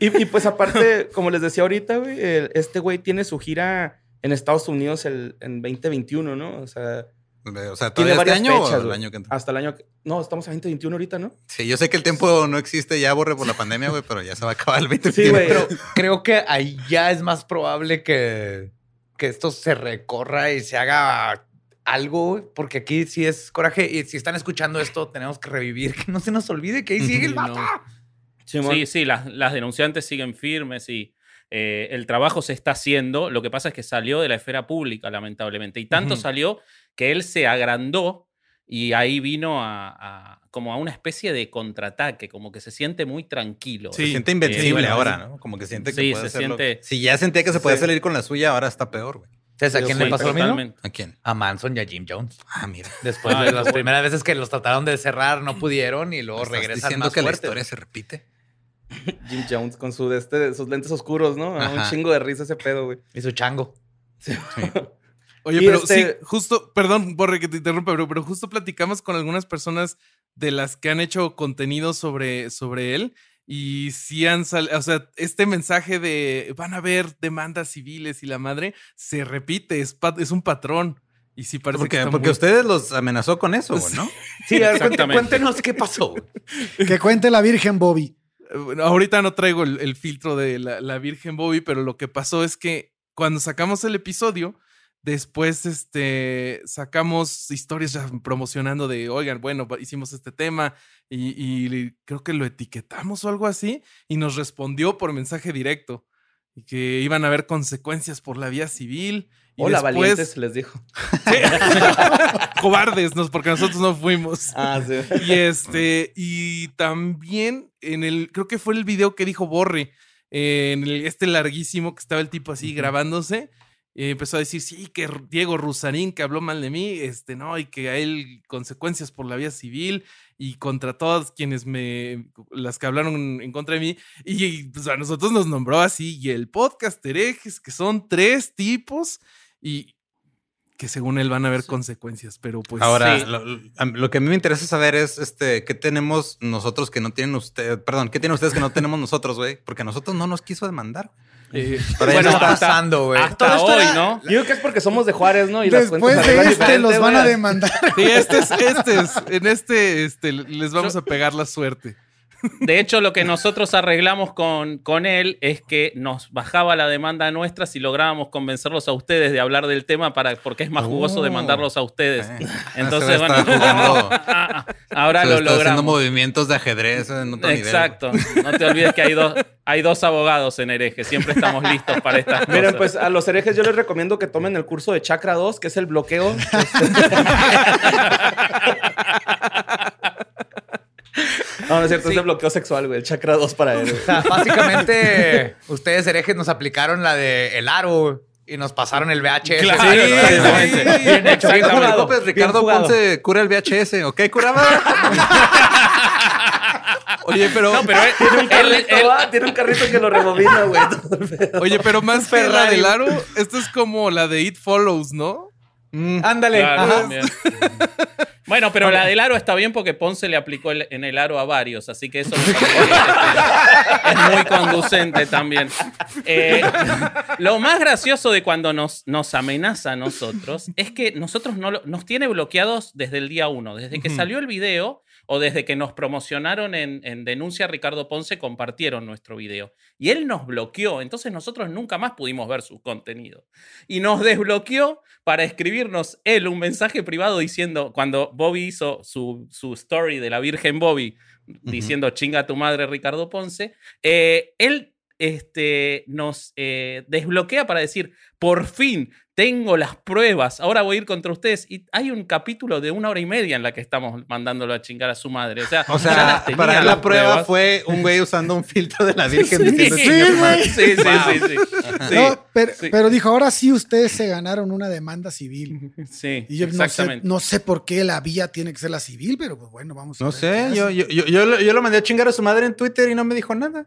y, y, pues aparte, como les decía ahorita, güey, el- este güey tiene su gira en Estados Unidos el, en 2021, ¿no? O sea, O sea, tiene ¿todavía este varias año fechas, o el año que entra? Hasta el año... que- No, estamos a 2021 ahorita, ¿no? Sí, yo sé que el tiempo no existe ya, borre por la pandemia, güey, pero ya se va a acabar el 20 Sí, güey. Pero creo que ahí ya es más probable que, que esto se recorra y se haga algo, porque aquí sí es coraje. Y si están escuchando esto, tenemos que revivir, que no se nos olvide que ahí sigue el vato. no. Simón. Sí, sí, las, las denunciantes siguen firmes y eh, el trabajo se está haciendo. Lo que pasa es que salió de la esfera pública, lamentablemente. Y tanto salió que él se agrandó y ahí vino a, a- como a una especie de contraataque, como que se siente muy tranquilo. Se Sí. siente invencible Eh, bueno, ahora. ¿no? Como que siente que Sí, puede se hacerlo. siente- Si ya sentía que se podía Sí. salir con la suya, ahora está peor, güey. ¿Sabes a quién le pasó lo mismo? ¿A quién? A Manson y a Jim Jones. Ah, mira. Después de las primeras veces que los trataron de cerrar, no pudieron y luego ¿Estás regresan diciendo más que la historia se repite? Jim Jones con su, de este, sus lentes oscuros, ¿no? Ah, Un chingo de risa ese pedo, güey. Y su chango. Oye, Y pero este- sí, justo, perdón, Borre, que te interrumpa, pero, pero justo platicamos con algunas personas de las que han hecho contenido sobre, sobre él y sí han salido, o sea, este mensaje de van a haber demandas civiles y la madre se repite, es, pa- es un patrón. Y sí parece que Porque, está porque muy- ustedes los amenazó con eso, güey, ¿no? Sí, a ver, cuente- Exactamente. cuéntenos qué pasó. Que cuente la Virgen Bobby. Ahorita no traigo el, el filtro de la, la Virgen Bobby, pero lo que pasó es que cuando sacamos el episodio, después este, sacamos historias promocionando de, oigan, bueno, hicimos este tema y, y creo que lo etiquetamos o algo así, y nos respondió por mensaje directo. Y que iban a haber consecuencias por la vía civil. Y Hola, después, valientes, les dijo. cobardes, nos, porque nosotros no fuimos. Ah, sí. Y este, y también en el, creo que fue el video que dijo Borre, eh, en el- este larguísimo que estaba el tipo así grabándose, eh, empezó a decir, sí, que Diego Rusarín, que habló mal de mí, este, no, y que a él consecuencias por la vía civil y contra todas quienes me, las que hablaron en contra de mí, y pues, a nosotros nos nombró así, y el podcast herejes, que son tres tipos, y que según él van a haber consecuencias, pero pues Ahora, sí. lo, lo que a mí me interesa saber es este qué tenemos nosotros que no tienen ustedes, perdón, qué tienen ustedes que no tenemos nosotros, güey, porque a nosotros no nos quiso demandar. Eh, Para Bueno, está pasando, güey. Hasta esto hoy, era- ¿no? Yo creo que es porque somos de Juárez, ¿no? Y las Después cuentas de este los van a demandar. sí, este es, este es, en este, este, les vamos a pegar la suerte. De hecho, lo que nosotros arreglamos con, con él es que nos bajaba la demanda nuestra si lográbamos convencerlos a ustedes de hablar del tema para, porque es más jugoso Oh. demandarlos a ustedes. Eh, Entonces, bueno, jugando- ahora se lo está haciendo logramos. movimientos de ajedrez en otro nivel. Exacto. No te olvides que hay dos, hay dos abogados en hereje. Siempre estamos listos para estas cosas. Miren, pues a los herejes yo les recomiendo que tomen el curso de Chakra 2, que es el bloqueo. no, no es cierto, es el bloqueo sexual, güey. El Chakra 2 para él. O sea, básicamente, ustedes herejes nos aplicaron la de el aro y nos pasaron el VHS. Claro, Sí. Bien hecho, bien jugado. preocupes, Ricardo. Ponce cura el VHS, ¿ok, curaba? Oye, pero, No, pero él, Tiene un carrito, él- ¿va? Tiene un carrito que lo rebobina, güey. oye, pero más Ferrari. del aro, esto es como la de It Follows, ¿no? Mm, Ándale. Claro. Bueno, pero la del aro está bien porque Ponce le aplicó el- en el aro a varios, así que eso es muy conducente también. Eh, lo más gracioso de cuando nos, nos amenaza a nosotros es que nosotros no lo- nos tiene bloqueados desde el día uno, desde que salió el video o desde que nos promocionaron en, en Denuncia Ricardo Ponce, compartieron nuestro video. Y él nos bloqueó, entonces nosotros nunca más pudimos ver su contenido. Y nos desbloqueó para escribirnos él un mensaje privado diciendo, cuando Bobby hizo su, su story de la Virgen Bobby, diciendo chinga tu madre Ricardo Ponce, eh, él este, nos eh, desbloquea para decir, por fin tengo las pruebas, ahora voy a ir contra ustedes. Y hay un capítulo de una hora y media en la que estamos mandándolo a chingar a su madre. O sea, O ya sea, las tenía para las la prueba pruebas. fue un güey usando un filtro de la Virgen diciendo Sí, "Chinga tu madre". sí, sí, sí, sí. Sí, No, pero, sí. pero dijo, ahora sí ustedes se ganaron una demanda civil. sí, Y yo no sé, exactamente. no sé por qué la vía tiene que ser la civil, pero pues bueno, vamos a No ver sé, yo, yo, yo, yo, lo- yo lo mandé a chingar a su madre en Twitter y no me dijo nada.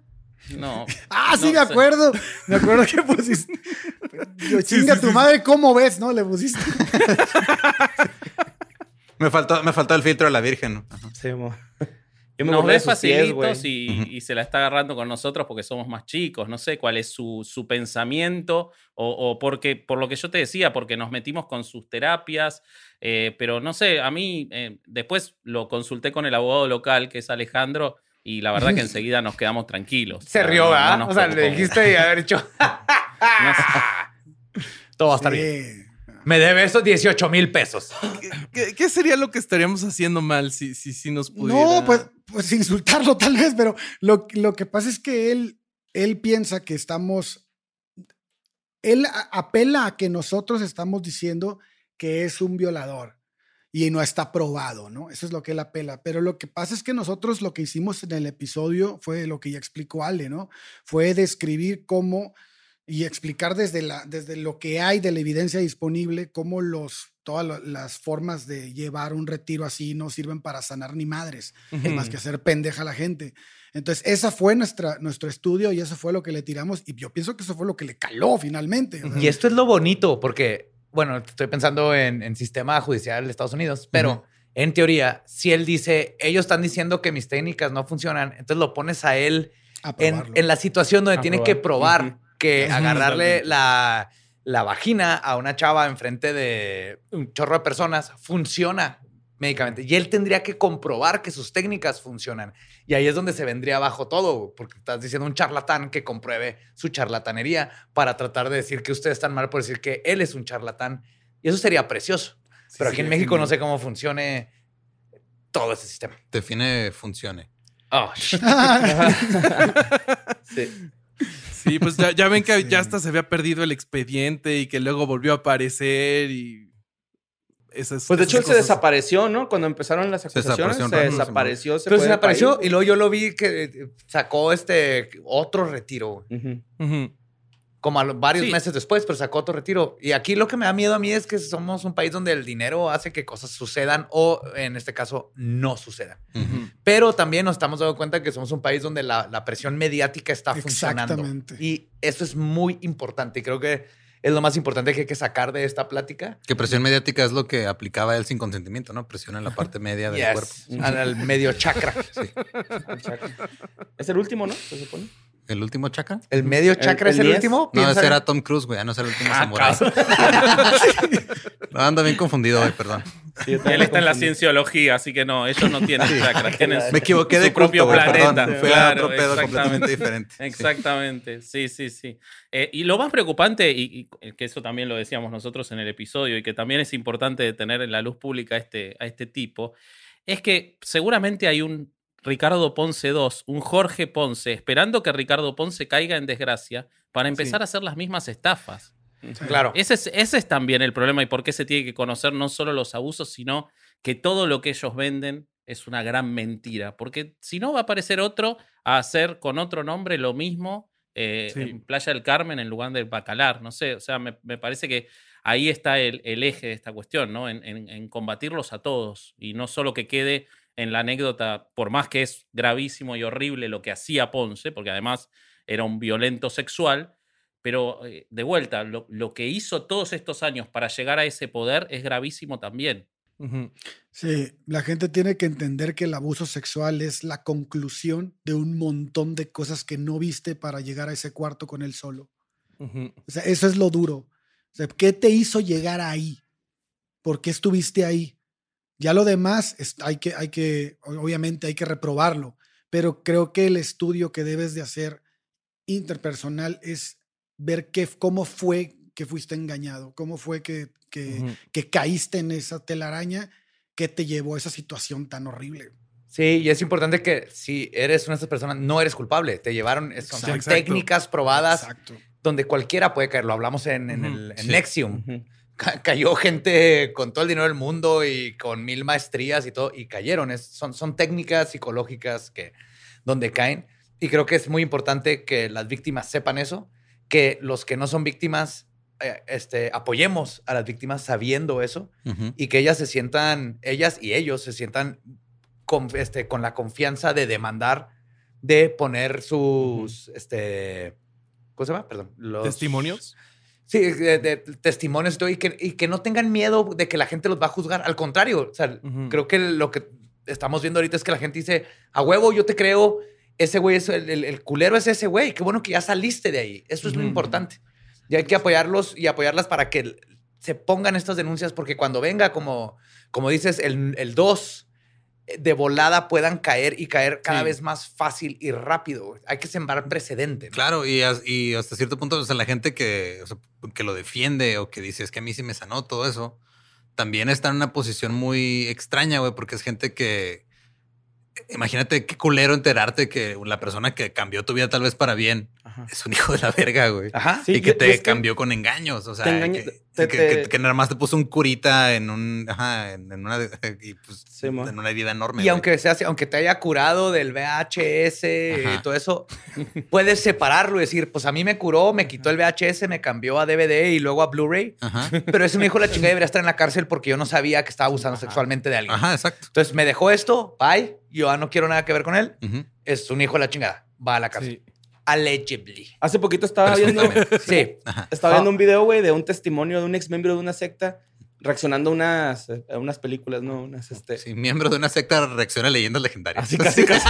No. Ah, sí, No me sé. acuerdo. Me acuerdo que pusiste. Yo, chinga tu madre, ¿cómo ves? ¿No? Le pusiste. Me faltó, me faltó el filtro de la Virgen. Ajá. Sí, mo. Yo me Nos ve pies, facilitos y, y se la está agarrando con nosotros porque somos más chicos. No sé cuál es su, su pensamiento o, o porque, por lo que yo te decía, porque nos metimos con sus terapias. eh, pero no sé, a mí eh, después lo consulté con el abogado local, que es Alejandro, y la verdad que enseguida nos quedamos tranquilos. Se rió, no- no ¿verdad? o sea, le dijiste y haber dicho, No todo va a estar bien. Me debe esos 18 mil pesos. ¿Qué, qué sería lo que estaríamos haciendo mal si, si, si nos pudiera? No, pues, pues insultarlo tal vez, pero lo, lo que pasa es que él, él piensa que estamos. Él a- apela a que nosotros estamos diciendo que es un violador y no está probado, ¿no? Eso es lo que él apela. Pero lo que pasa es que nosotros lo que hicimos en el episodio fue lo que ya explicó Ale, ¿no? Fue describir cómo y explicar desde, la, desde lo que hay de la evidencia disponible cómo los, todas las formas de llevar un retiro así no sirven para sanar ni madres, es más que hacer pendeja a la gente. Entonces, esa fue nuestra, nuestro estudio y eso fue lo que le tiramos y yo pienso que eso fue lo que le caló finalmente. Y esto es lo bonito, porque, bueno, estoy pensando en, en sistema judicial de Estados Unidos, pero en teoría, si él dice, ellos están diciendo que mis técnicas no funcionan, entonces lo pones a él a en, la situación donde A tiene probar. que probar que agarrarle la, la vagina a una chava enfrente de un chorro de personas funciona médicamente. Y él tendría que comprobar que sus técnicas funcionan. Y ahí es donde se vendría abajo todo, porque estás diciendo un charlatán que compruebe su charlatanería para tratar de decir que ustedes están mal por decir que él es un charlatán. Y eso sería precioso. Pero aquí en México no sé cómo funcione todo ese sistema. Define funcione. Oh, Sí. Sí, pues ya, ya ven que ya hasta se había perdido el expediente y que luego volvió a aparecer y esas Pues de hecho él se cosas. desapareció, ¿no? Cuando empezaron las Se acusaciones, desapareció se desapareció. se Pero se del apareció país. y luego yo lo vi que eh, sacó este otro retiro. Como a varios Sí. meses después, pero sacó otro retiro. Y aquí lo que me da miedo a mí es que somos un país donde el dinero hace que cosas sucedan o, en este caso, no sucedan. Pero también nos estamos dando cuenta que somos un país donde la, la presión mediática está funcionando. Exactamente. Y eso es muy importante. Y creo que es lo más importante que hay que sacar de esta plática. Que presión mediática es lo que aplicaba él sin consentimiento, ¿no? Presión en la parte media del Yes, cuerpo. al- al medio chakra. Es el último, ¿no? Se supone. ¿El último chakra? ¿El medio chakra es el último? No, ese era Tom Cruise, güey. Ya no era el último Ah, samurái. no, ando bien confundido hoy, perdón. Él está en la cienciología, así que no, ellos no tienen chakras, tienen Me equivoqué su de culto, propio planeta. perdón. Fue Claro, otro pedo completamente diferente. Sí. Exactamente, sí, sí, sí. Eh, y lo más preocupante, y, y que eso también lo decíamos nosotros en el episodio, y que también es importante tener en la luz pública este, a este tipo, es que seguramente hay un Ricardo Ponce 2, un Jorge Ponce, esperando que Ricardo Ponce caiga en desgracia para empezar a hacer las mismas estafas. Claro. Ese es, ese es también el problema y por qué se tiene que conocer no solo los abusos, sino que todo lo que ellos venden es una gran mentira. Porque si no, va a aparecer otro a hacer con otro nombre lo mismo eh, Sí. en Playa del Carmen en lugar del Bacalar. No sé, o sea, me, me parece que ahí está el, el eje de esta cuestión, ¿no? En, en- en combatirlos a todos y no solo que quede en la anécdota, por más que es gravísimo y horrible lo que hacía Ponce, porque además era un violento sexual, pero eh, de vuelta, lo, lo que hizo todos estos años para llegar a ese poder es gravísimo también. Sí, la gente tiene que entender que el abuso sexual es la conclusión de un montón de cosas que no viste para llegar a ese cuarto con él solo. Ujú. O sea, eso es lo duro. O sea, ¿qué te hizo llegar ahí? ¿Por qué estuviste ahí? Ya lo demás es- hay que, hay que, o- obviamente hay que reprobarlo, pero creo que el estudio que debes de hacer interpersonal es ver qué, cómo fue que fuiste engañado, cómo fue que, que, que caíste en esa telaraña que te llevó a esa situación tan horrible. Sí, y es importante que si eres una de estas personas, no eres culpable. Te llevaron, son, Exacto. técnicas probadas Exacto. donde cualquiera puede caer. Lo hablamos en, en el en Sí. Nexium. Cayó gente con todo el dinero del mundo y con mil maestrías y todo, y cayeron. Es- son, son técnicas psicológicas que, donde caen. Y creo que es muy importante que las víctimas sepan eso, que los que no son víctimas, eh, este, apoyemos a las víctimas sabiendo eso y que ellas se sientan, ellas y ellos se sientan con, este, con la confianza de demandar, de poner sus, este, ¿cómo se llama? Perdón. Los, ¿Testimonios? Sí, de, de testimonios y todo, y que, y que no tengan miedo de que la gente los va a juzgar. Al contrario, o sea, Ujú. creo que lo que estamos viendo ahorita es que la gente dice, a huevo, yo te creo, ese güey es el, el- el culero es ese güey, qué bueno que ya saliste de ahí. Eso es lo Ujú. importante. Y hay que apoyarlos y apoyarlas para que se pongan estas denuncias, porque cuando venga, como, como dices, el, el 2 de volada puedan caer y caer cada Sí. vez más fácil y rápido. Hay que sembrar precedente. ¿no? Claro, y, as- y hasta cierto punto, o sea, la gente que, o sea, que lo defiende o que dice es que a mí sí me sanó todo eso, también está en una posición muy extraña, güey, porque es gente que, imagínate qué culero enterarte que la persona que cambió tu vida tal vez para bien Ajá. es un hijo de la verga, güey. Ajá. Sí, y que y te es que cambió con engaños, o sea, te engaña- que, te- que- te- que- que nada más te puso un curita en un, ajá, en, en una, y pues, Sí, en una herida enorme. Y güey. aunque sea, aunque te haya curado del VHS y todo eso, puedes separarlo y decir, pues a mí me curó, me quitó el VHS, me cambió a DVD y luego a Blu-ray. Pero ese me dijo la chingada debería estar en la cárcel porque yo no sabía que estaba abusando sexualmente de alguien. ajá, exacto. Entonces me dejó esto, bye, yo ya no quiero nada que ver con él. Es un hijo de la chingada, va a la cárcel. Sí. Allegedly. Hace poquito estaba viendo. Sí. estaba Ah. viendo un video, güey, de un testimonio de un ex miembro de una secta reaccionando a unas, a unas películas, ¿no? Unas, este... Sí, miembro de una secta reacciona a leyendas legendarias. Así casi, casi.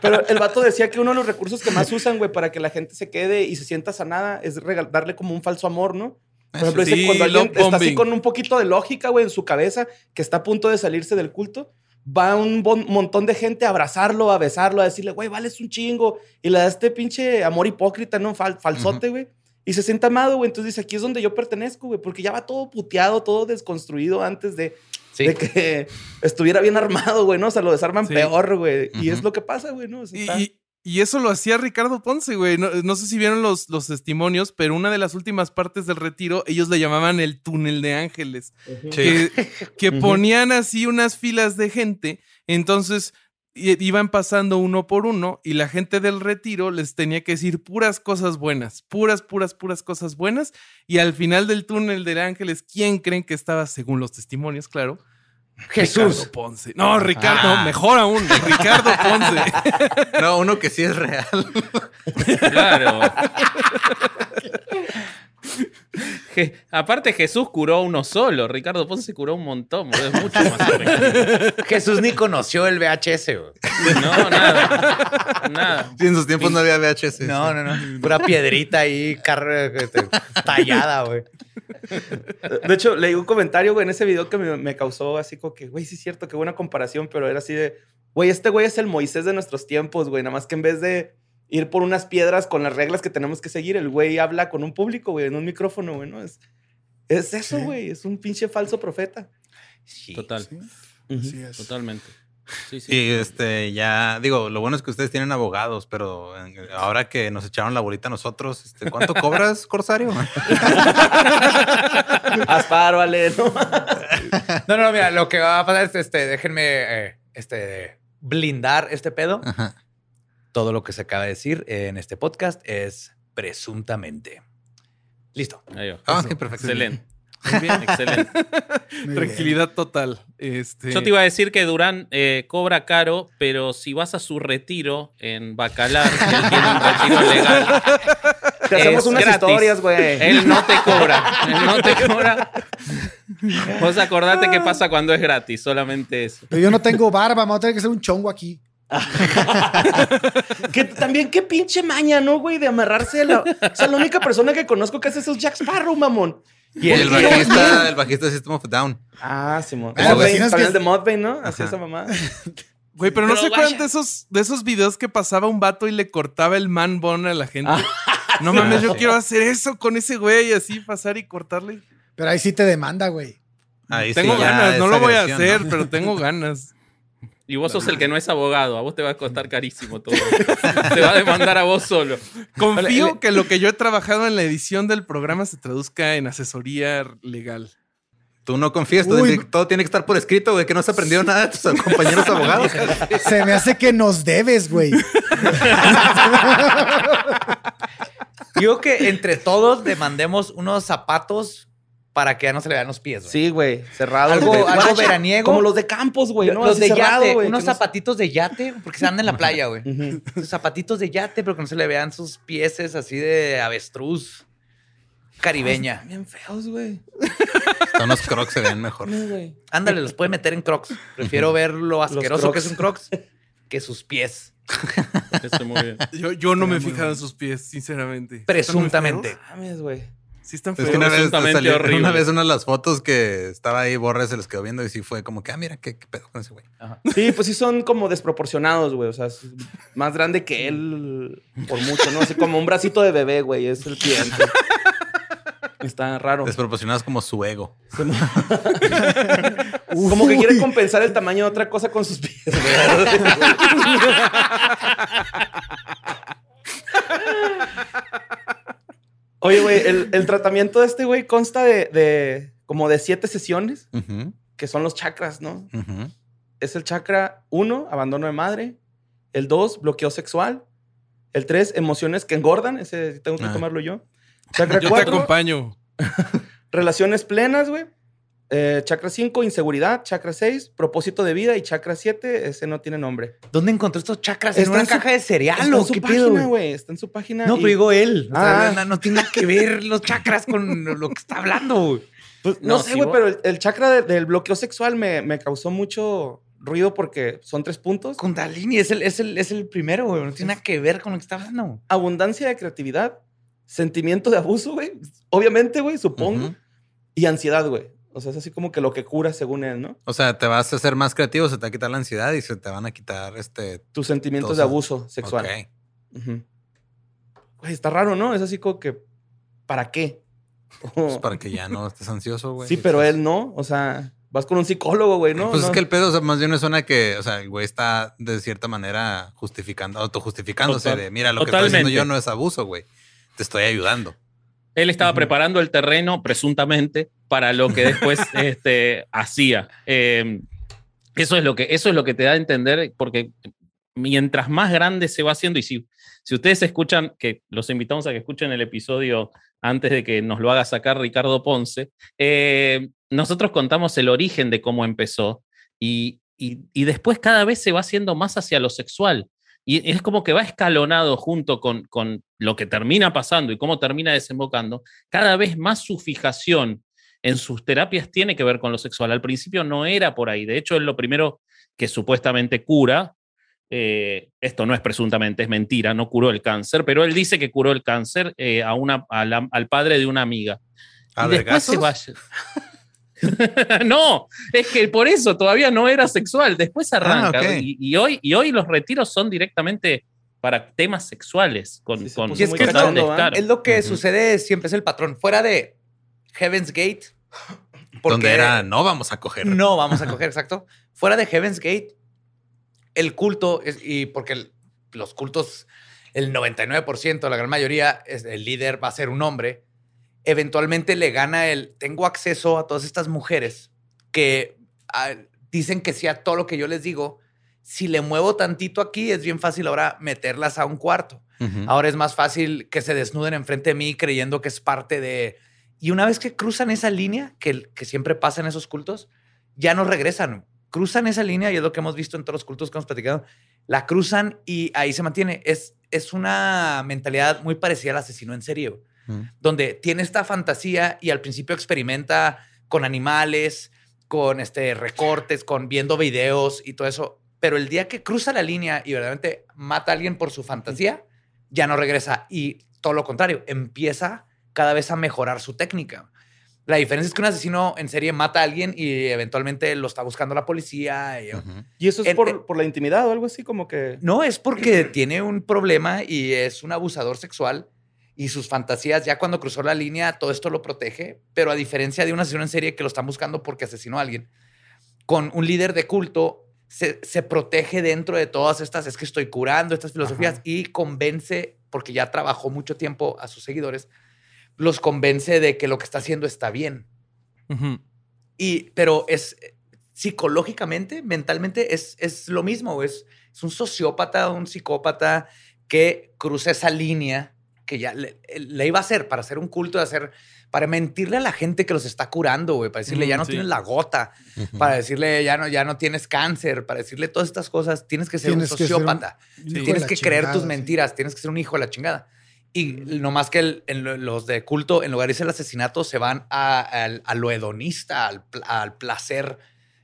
Pero el vato decía que uno de los recursos que más usan, güey, para que la gente se quede y se sienta sanada es darle como un falso amor, ¿no? Por ejemplo, dice cuando alguien está así con un poquito de lógica, güey, en su cabeza, que está a punto de salirse del culto, va un bon- montón de gente a abrazarlo, a besarlo, a decirle, güey, vales un chingo. Y le da este pinche amor hipócrita, ¿no? Fal- falsote, güey. Y se siente amado, güey. Entonces dice, aquí es donde yo pertenezco, güey, porque ya va todo puteado, todo desconstruido antes de, Sí. de que estuviera bien armado, güey, ¿no? O sea, lo desarman Sí. peor, güey. Y es lo que pasa, güey, ¿no? O sea, Y, está- y- y eso lo hacía Ricardo Ponce, güey. No, no sé si vieron los, los testimonios, pero una de las últimas partes del retiro, ellos le llamaban el túnel de ángeles. Que, ponían así unas filas de gente. Entonces iban pasando uno por uno y la gente del retiro les tenía que decir puras cosas buenas, puras, puras, puras cosas buenas. Y al final del túnel de ángeles, ¿quién creen que estaba, según los testimonios, claro? Jesús. Ricardo Ponce. No, Ricardo, Ah. mejor aún, Ricardo Ponce. No, uno que sí es real. Claro. Je- aparte, Jesús curó uno solo. Ricardo Ponce curó un montón. Es mucho más. Jesús ni conoció el VHS, güey. No, nada. Nada. Sí, en sus tiempos no había VHS. No, no, no. Pura piedrita ahí, carre- este, tallada, güey. De hecho, leí un comentario, güey, en ese video que me, me causó así como que, güey, sí es cierto, qué buena comparación, pero era así de, güey, este güey es el Moisés de nuestros tiempos, güey, nada más que en vez de ir por unas piedras con las reglas que tenemos que seguir, el güey habla con un público, güey, en un micrófono, güey, ¿no? Es, es eso, Sí. güey, es un pinche falso profeta. Total. Así es. Totalmente. Sí, sí. Y este, ya, digo, lo bueno es que ustedes tienen abogados, pero eh, ahora que nos echaron la bolita a nosotros, este, ¿cuánto cobras, Corsario? Asparo, Ale, ¿no? No, no, mira, lo que va a pasar es, este, déjenme, eh, este, blindar este pedo. Ajá. Todo lo que se acaba de decir en este podcast es presuntamente. Listo. Ahí va. Ah, ok, perfecto. Excelente. Muy bien, excelente. Muy bien. Tranquilidad total. Este, Yo te iba a decir que Durán eh, cobra caro, pero si vas a su retiro en Bacalar, él tiene un retiro legal, Te hacemos Es unas gratis. historias, güey. él no te cobra. Él no te cobra. Vos acordate qué pasa cuando es gratis, solamente eso. Pero yo no tengo barba, me voy a tener que hacer un chongo aquí. Que también qué pinche maña, ¿no, güey? De amarrarse a la... O sea, la única persona que conozco que hace eso es Jack Sparrow, mamón. Y el bajista, el bajista de System of a Down. Ah, Simón. Ah, que- el de Mudvayne, ¿no? Así Ajá. esa mamá. Güey, pero no Pero se acuerdan de esos, de esos videos que pasaba un vato y le cortaba el man bone a la gente. Ah, no mames, yo quiero hacer eso con ese güey, así pasar y cortarle. Pero ahí sí te demanda, güey. Ahí tengo sí, ganas, no lo voy a hacer, ¿no? pero tengo ganas. Y vos sos el que no es abogado, a vos te va a costar carísimo todo. te va a demandar a vos solo. Confío que lo que yo he trabajado en la edición del programa se traduzca en asesoría legal. Tú no confías, todo, Uy. tiene- todo tiene que estar por escrito, güey, que no has aprendido nada de tus compañeros abogados. Se me hace que nos debes, güey. Digo que entre todos demandemos unos zapatos para que ya no se le vean los pies. güey. Sí, güey. Cerrado. Algo- güey. algo veraniego. Como los de Campos, güey. ¿no? los Así de cerrado, yate, güey, unos no zapatitos de yate, porque se andan en la playa, güey. Zapatitos de yate, pero que no se le vean sus pieses así de avestruz caribeña. Bien feos, güey. Hasta unos crocs se ven mejor. No. Ándale, los puede meter en crocs. Prefiero ver lo asqueroso que es un crocs que sus pies. Eso muy bien. Yo, yo no me he fijado en sus pies, sinceramente. ¿Están Presuntamente. güey. Sí, están Es feos. que una vez, Presuntamente salió- horrible. una vez una de las fotos que estaba ahí, Borre se les quedó viendo y sí fue como que, ah, mira, qué, qué pedo con ese güey. Sí, pues sí son como desproporcionados, güey. O sea, es más grande que él por mucho, ¿no? Así como un bracito de bebé, güey. Es el pie. Está raro. Desproporcionados como su ego. Como que quiere compensar el tamaño de otra cosa con sus pies, güey. Oye, güey, el, el tratamiento de este güey consta de, de como de siete sesiones, que son los chakras, ¿no? Es el chakra 1, abandono de madre. El 2, bloqueo sexual. El 3, emociones que engordan. Ese tengo que Ah. tomarlo yo. Chakra Yo te 4, acompaño. relaciones plenas, güey. Eh, chakra 5, inseguridad. Chakra 6, propósito de vida. Y chakra 7, ese no tiene nombre. ¿Dónde encontró estos chakras? ¿En Está una en su- caja de cereal Está en su qué página, güey? Está en su página. No, y- pero digo él. O sea, Ah. no, no tiene nada que ver los chakras con lo que está hablando, güey. Pues, no, No, sé, güey, pero el, el chakra de- del bloqueo sexual me, me causó mucho ruido porque son tres puntos. Kundalini es el, es el, es el primero, güey. No tiene nada que ver con lo que está hablando. Abundancia de creatividad, sentimiento de abuso, güey. Obviamente, güey, supongo. Y ansiedad, güey. O sea, es así como que lo que cura según él, ¿no? O sea, te vas a hacer más creativo, se te va a quitar la ansiedad y se te van a quitar este. Tus sentimientos de abuso sexual. Ok. Güey, está raro, ¿no? Es así como que, ¿para qué? Pues para que ya no estés ansioso, güey. sí, pero él no. O sea, vas con un psicólogo, güey, ¿no? Pues No. es que el pedo, o sea, más bien me suena que, o sea, el güey está de cierta manera justificando, autojustificándose Total- de, mira, lo que estoy haciendo yo no es abuso, güey. Te estoy ayudando. Él estaba preparando el terreno, presuntamente, para lo que después este, hacía. Eh, eso, es lo que, eso es lo que te da a entender, porque mientras más grande se va haciendo, y si, si ustedes escuchan, que los invitamos a que escuchen el episodio antes de que nos lo haga sacar Ricardo Ponce, eh, nosotros contamos el origen de cómo empezó y, y- y después cada vez se va haciendo más hacia lo sexual. Y es como que va escalonado junto con, con lo que termina pasando y cómo termina desembocando. Cada vez más su fijación en sus terapias tiene que ver con lo sexual. Al principio no era por ahí. De hecho, es lo primero que supuestamente cura. Eh, esto no es presuntamente, es mentira, no curó el cáncer, pero él dice que curó el cáncer eh, a una, a la- al padre de una amiga. ¿A y después se vaya. no, es que por eso todavía no era sexual. Después arranca. ok. y, y hoy, y hoy los retiros son directamente para temas sexuales. Con, Y es muy que descaro. Es lo que sucede siempre, es el patrón. Fuera de Heaven's Gate. Donde era no vamos a coger. No vamos a coger, exacto. Fuera de Heaven's Gate, el culto, es, y porque el- los cultos, el 99%, la gran mayoría, es, el líder va a ser un hombre, eventualmente le gana el, tengo acceso a todas estas mujeres que ah, dicen que sí a todo lo que yo les digo. Si le muevo tantito aquí, es bien fácil ahora meterlas a un cuarto. Ahora es más fácil que se desnuden enfrente de mí creyendo que es parte de... Y una vez que cruzan esa línea, que, que siempre pasa en esos cultos, ya no regresan. Cruzan esa línea y es lo que hemos visto en todos los cultos que hemos platicado. La cruzan y ahí se mantiene. Es, es una mentalidad muy parecida al asesino en serio, Ujú. donde tiene esta fantasía y al principio experimenta con animales, con este, recortes, con viendo videos y todo eso. Pero el día que cruza la línea y verdaderamente mata a alguien por su fantasía, ya no regresa. Y todo lo contrario, empieza cada vez a mejorar su técnica. La diferencia es que un asesino en serie mata a alguien y eventualmente lo está buscando la policía. y- eso es por, en- por la intimidad o algo así, como que. No, es porque tiene un problema y es un abusador sexual y sus fantasías, ya cuando cruzó la línea, todo esto lo protege, pero a diferencia de un asesino en serie que lo están buscando porque asesinó a alguien, con un líder de culto se, se protege dentro de todas estas, es que estoy curando estas filosofías y convence, porque ya trabajó mucho tiempo a sus seguidores, los convence de que lo que está haciendo está bien. Y, pero es eh, psicológicamente, mentalmente, es, es lo mismo. Es, es un sociópata, un psicópata que cruza esa línea que ya le, le iba a hacer para hacer un culto de hacer, para mentirle a la gente que los está curando, güey, para decirle Mm, ya no sí. tienes la gota, para decirle ya no, ya no tienes cáncer, para decirle todas estas cosas, tienes que ser Tienes un que ser un sociópata. Tienes que creer chingada, tus sí. mentiras, tienes que ser un hijo de la chingada. Y no más que el- en lo- los de culto, en lugar de irse al asesinato, se van a, lo hedonista, al, pl- al placer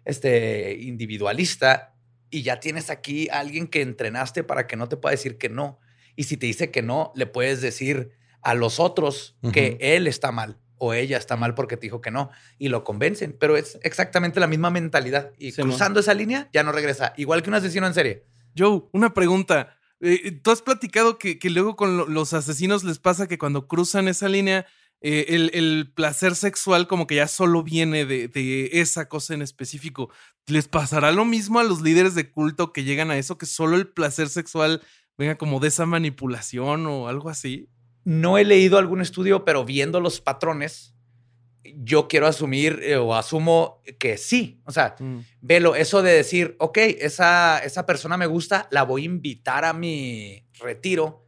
este, individualista. Y ya tienes aquí a alguien que entrenaste para que no te pueda decir que no. Y si te dice que no, le puedes decir a los otros que él está mal o ella está mal porque te dijo que no. Y lo convencen. Pero es exactamente la misma mentalidad. Y Sí, cruzando esa línea, ya no regresa. Igual que un asesino en serie. Joe, una pregunta. Eh, Tú has platicado que, que luego con lo- los asesinos les pasa que cuando cruzan esa línea, eh, el, el placer sexual como que ya solo viene de, de esa cosa en específico. ¿Les pasará lo mismo a los líderes de culto que llegan a eso, que solo el placer sexual venga como de esa manipulación o algo así? No he leído algún estudio, pero viendo los patrones, yo quiero asumir eh, o asumo que sí. O sea, Mm. velo, eso de decir, ok, esa, esa persona me gusta, la voy a invitar a mi retiro,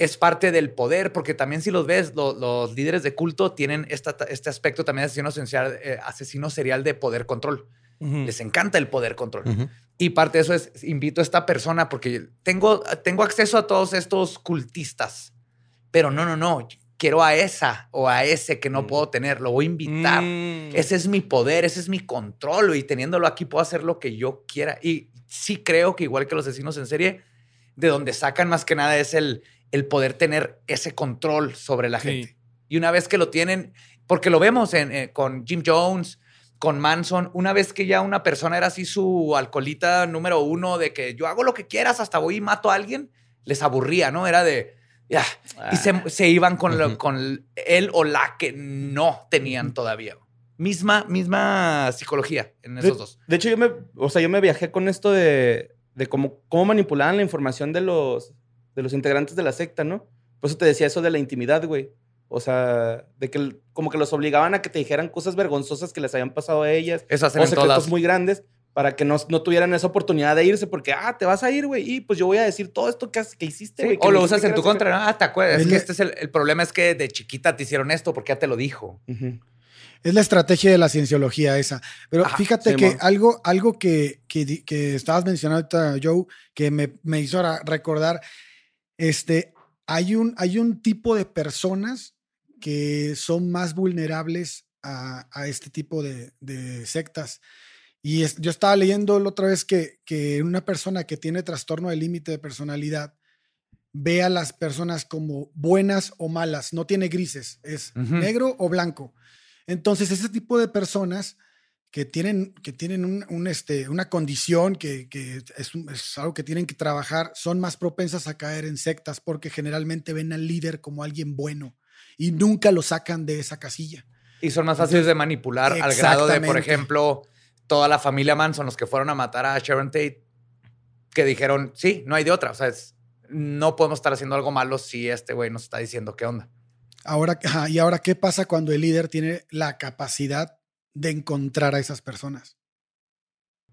es parte del poder, porque también si los ves, lo- los líderes de culto tienen esta- este aspecto también de asesino serial, eh, asesino serial de poder control. Les encanta el poder control. Y parte de eso es, invito a esta persona porque tengo, tengo acceso a todos estos cultistas, pero no, no, no, quiero a esa o a ese que no Mm. puedo tener, lo voy a invitar. Mm. Ese es mi poder, ese es mi control y teniéndolo aquí puedo hacer lo que yo quiera. Y sí creo que igual que los asesinos en serie, de donde sacan más que nada es el, el poder tener ese control sobre la Sí. gente. Y una vez que lo tienen, porque lo vemos en, eh, con Jim Jones, con Manson, una vez que ya una persona era así su alcoholita número uno de que yo hago lo que quieras, hasta voy y mato a alguien, les aburría, ¿no? Era de, y se, se iban con, lo- con él o la que no tenían todavía. Misma, misma psicología en De, esos dos. de hecho, yo me, o sea, yo me viajé con esto de, de cómo, cómo manipulaban la información de los, de los integrantes de la secta, ¿no? Por eso te decía eso de la intimidad, güey. O sea, de que como que los obligaban a que te dijeran cosas vergonzosas que les habían pasado a ellas. Eso hacen o secretos todas. muy grandes para que no, no tuvieran esa oportunidad de irse porque, ah, te vas a ir, güey, y pues yo voy a decir todo esto que, que hiciste, Sí, güey. que o lo usas en tu contra, ¿no? Ah, te acuerdas. Es Es que este es el, el problema es que de chiquita te hicieron esto porque ya te lo dijo. Es la estrategia de la cienciología esa. Pero Ajá, fíjate sí, que algo, algo que, que, que estabas mencionando ahorita, Joe, que me, me hizo recordar, este, hay un, hay un tipo de personas que son más vulnerables a, a este tipo de, de sectas. Y es- yo estaba leyendo la otra vez que, que una persona que tiene trastorno de límite de personalidad ve a las personas como buenas o malas, no tiene grises, es negro o blanco. Entonces, ese tipo de personas que tienen, que tienen un, un, este, una condición que, que es, algo que tienen que trabajar, son más propensas a caer en sectas porque generalmente ven al líder como alguien bueno y nunca lo sacan de esa casilla. Y son más fáciles de manipular al grado de, por ejemplo, toda la familia Manson, los que fueron a matar a Sharon Tate, que dijeron, sí, no hay de otra. O sea, es- no podemos estar haciendo algo malo si este güey nos está diciendo qué onda. Ahora, y ahora, ¿qué pasa cuando el líder tiene la capacidad de encontrar a esas personas?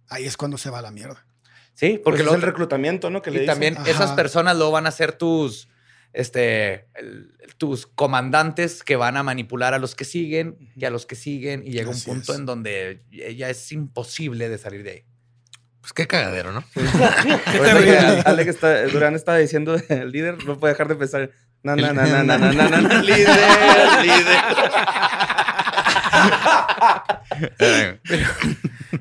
Ahí es cuando se va a la mierda. Sí, Porque porque es el reclutamiento, ¿no? Que le y dicen. también Ajá. esas personas luego van a ser tus, este, el, tus comandantes que van a manipular a los que siguen y a los que siguen y llega Así un punto es. en donde ya es imposible de salir de ahí. Pues qué cagadero, ¿no? Alex está, Durán estaba diciendo el líder, no puede dejar de pensar. Na, na, na, na, na, na, na, líder, líder. Pero,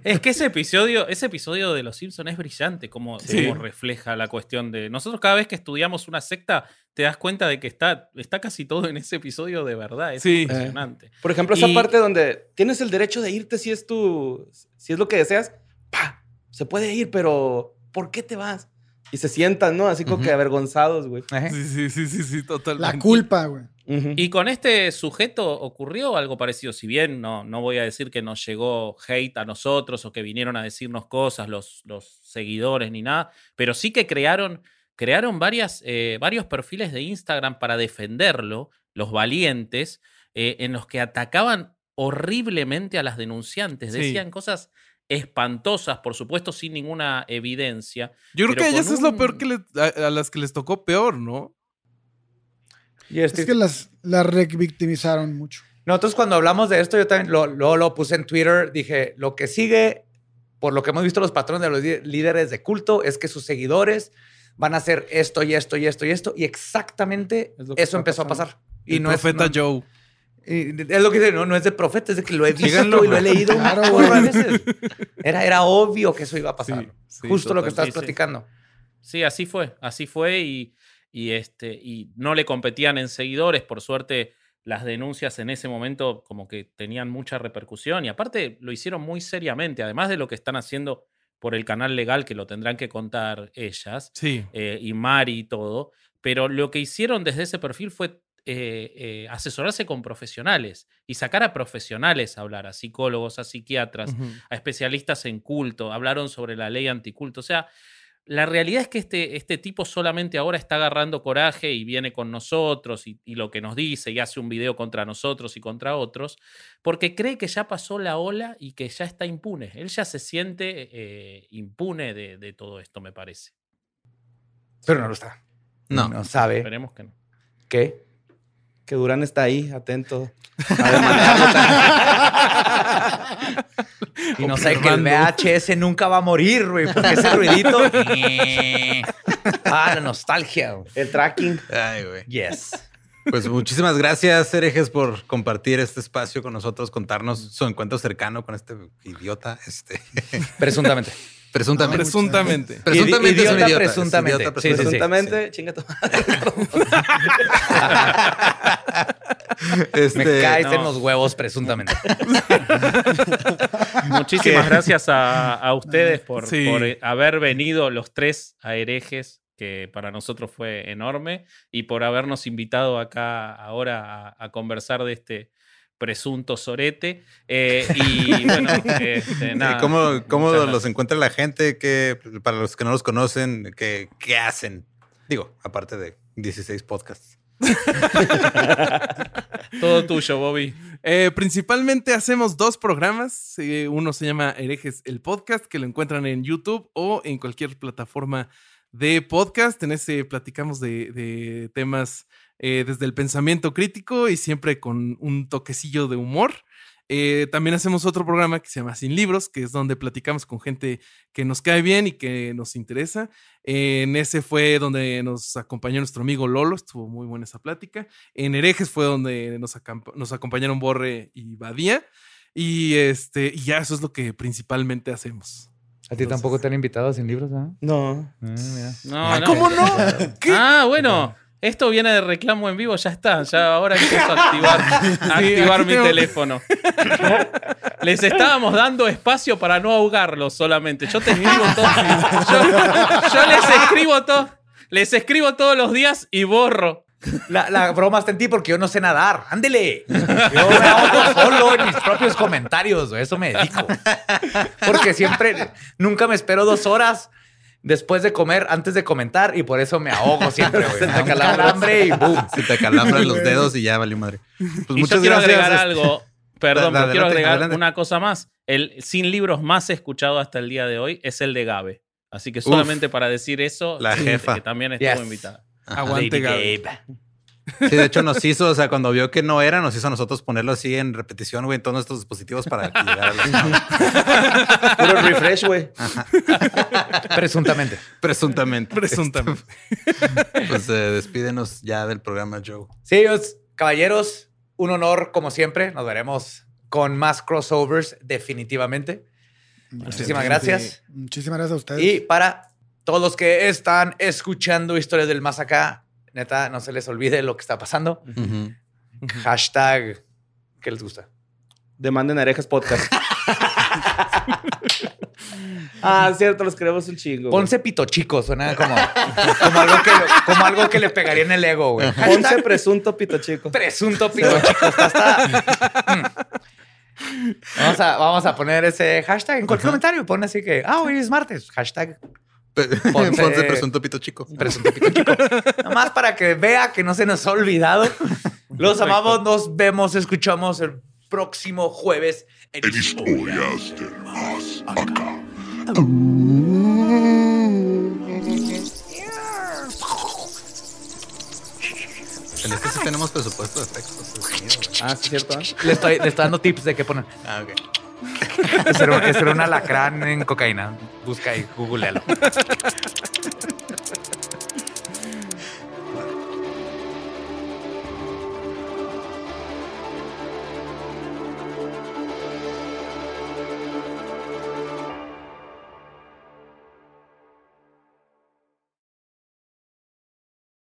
es que ese episodio, ese episodio de Los Simpsons es brillante, como, Sí. como refleja la cuestión de. Nosotros, cada vez que estudiamos una secta, te das cuenta de que está, está casi todo en ese episodio de verdad. Es Sí. impresionante. Por ejemplo, esa Y- parte donde tienes el derecho de irte si es tu, si es lo que deseas, pa, se puede ir, pero ¿por qué te vas? Y se sientan, ¿no? Así como que avergonzados, güey. Sí, sí, sí, sí, sí, totalmente. La culpa, güey. Y con este sujeto ocurrió algo parecido. Si bien no, no voy a decir que nos llegó hate a nosotros o que vinieron a decirnos cosas los, los seguidores ni nada, pero sí que crearon, crearon varias, eh, varios perfiles de Instagram para defenderlo, los valientes, eh, en los que atacaban horriblemente a las denunciantes. Sí. Decían cosas espantosas, por supuesto, sin ninguna evidencia. Yo creo que a ellas es lo peor que le- a, a las que les tocó peor, ¿no? Y este- Es que las, las revictimizaron mucho. Nosotros cuando hablamos de esto, yo también lo, lo, lo puse en Twitter, dije, lo que sigue, por lo que hemos visto los patrones de los lí- líderes de culto, es que sus seguidores van a hacer esto y esto y esto y esto, y exactamente Es eso empezó a pasar. Y el no profeta es, no- Joe. Y es lo que dice, no, no es de profeta, es de que lo he visto Síganlo. y lo he leído Claro, veces. Era, era obvio que eso iba a pasar. Sí, sí, Justo lo que total. estás Sí, sí. platicando. Sí, así fue, así fue y, y, este, y no le competían en seguidores, por suerte las denuncias en ese momento como que tenían mucha repercusión y aparte lo hicieron muy seriamente, además de lo que están haciendo por el canal legal que lo tendrán que contar ellas Sí. eh, y Mari y todo, pero lo que hicieron desde ese perfil fue eh, eh, asesorarse con profesionales y sacar a profesionales a hablar, a psicólogos, a psiquiatras, a especialistas en culto, hablaron sobre la ley anticulto. O sea, la realidad es que este, este tipo solamente ahora está agarrando coraje y viene con nosotros y, y lo que nos dice y hace un video contra nosotros y contra otros, porque cree que ya pasó la ola y que ya está impune. Él ya se siente eh, impune de, de todo esto, me parece. Pero no lo está. No. No sabe Esperemos que no. qué. Que Durán está ahí, atento. a. Y no sabe que el VHS nunca va a morir, güey, porque ese ruidito. ah, la nostalgia. El tracking. Ay, güey. Yes. Pues muchísimas gracias, herejes, por compartir este espacio con nosotros, contarnos su encuentro cercano con este idiota. Este, Presuntamente. Presuntamente. Presuntamente. Presuntamente es un Idiota, idiota. es presuntamente. idiota, Sí, sí, sí. Presuntamente, chinga tu madre. Este, Me caes en los huevos, presuntamente. Muchísimas gracias a, a ustedes por, Sí. por, eh, haber venido los tres a herejes, que para nosotros fue enorme, y por habernos invitado acá ahora a, a conversar de este presunto sorete. Eh, y bueno, este, ¿Y nada. ¿Cómo, cómo los gracias. encuentra la gente? Que, para los que no los conocen, ¿qué, qué hacen? Digo, aparte de 16 podcasts. Todo tuyo, Bobby. Eh, principalmente hacemos dos programas. Eh, uno se llama Herejes el Podcast, que lo encuentran en YouTube o en cualquier plataforma de podcast. En ese platicamos de, de temas eh, desde el pensamiento crítico y siempre con un toquecillo de humor. Eh, también hacemos otro programa que se llama Sin Libros, que es donde platicamos con gente que nos cae bien y que nos interesa. en ese fue donde nos acompañó nuestro amigo Lolo, estuvo muy buena esa plática. En Herejes fue donde nos, acompañaron Borre y Badía. Y este, y ya eso es lo que principalmente hacemos. A ti tampoco te han invitado sin libros, ¿ah? No. No, no. ¿Cómo no? Ah, bueno. Esto viene de reclamo en vivo, ya está. Ya ahora empiezo a activar, a activar mi tengo- teléfono. Les estábamos dando espacio para no ahogarlos solamente. Yo te escribo todo. Yo, yo les escribo todo. Les escribo todos los días y borro. La, la broma está en ti porque yo no sé nadar. Ándele. Yo me ahogo solo en mis propios comentarios. Eso me dedico. Porque siempre, nunca me espero dos horas después de comer, antes de comentar, y por eso me ahogo siempre, güey. Se Me te calambre y boom. Se te calambran los dedos y ya valió madre. Pues y yo quiero agregar este- algo. Perdón, pero Adelante, quiero agregar adelante. una cosa más. El sin libros más escuchado hasta el día de hoy es el de Gabe. Así que solamente para decir eso, la jefa. que también estuvo Yes. invitada. Aguante, Gabe. Sí, de hecho nos hizo, o sea, cuando vio que no era, nos hizo a nosotros ponerlo así en repetición, güey, en todos nuestros dispositivos para llegara a Puro refresh, güey. Presuntamente. Presuntamente. Presuntamente. Pues eh, despídenos ya del programa, Joe. Sí, os- caballeros, un honor como siempre. Nos veremos con más crossovers definitivamente. Muchísimas gracias. Muchísimas gracias a ustedes. Y para todos los que están escuchando historias del más acá, neta, no se les olvide lo que está pasando. Hashtag, ¿qué les gusta? Demanden herejes podcast. ah, cierto, los queremos un chingo. güey. Ponce pito chico, suena como, como, algo que, como algo que le pegaría en el ego, güey. Ponce presunto pito chico. Presunto pito chico. Está, está- Mm. Vamos, a, vamos a poner ese hashtag en cualquier comentario. Pon así que, ah, hoy es martes. Hashtag Ponce- Ponce presunto pito chico. presunto pito chico. Nomás para que vea que no se nos ha olvidado. Los amamos, nos vemos, escuchamos el próximo jueves en Historias del más acá. En este sí tenemos presupuesto de efectos. Ah, sí, es cierto. ¿eh? Le estoy, le estoy dando tips de qué poner. Ah, ok. Ese era, un alacrán en cocaína. Busca ahí, googlealo.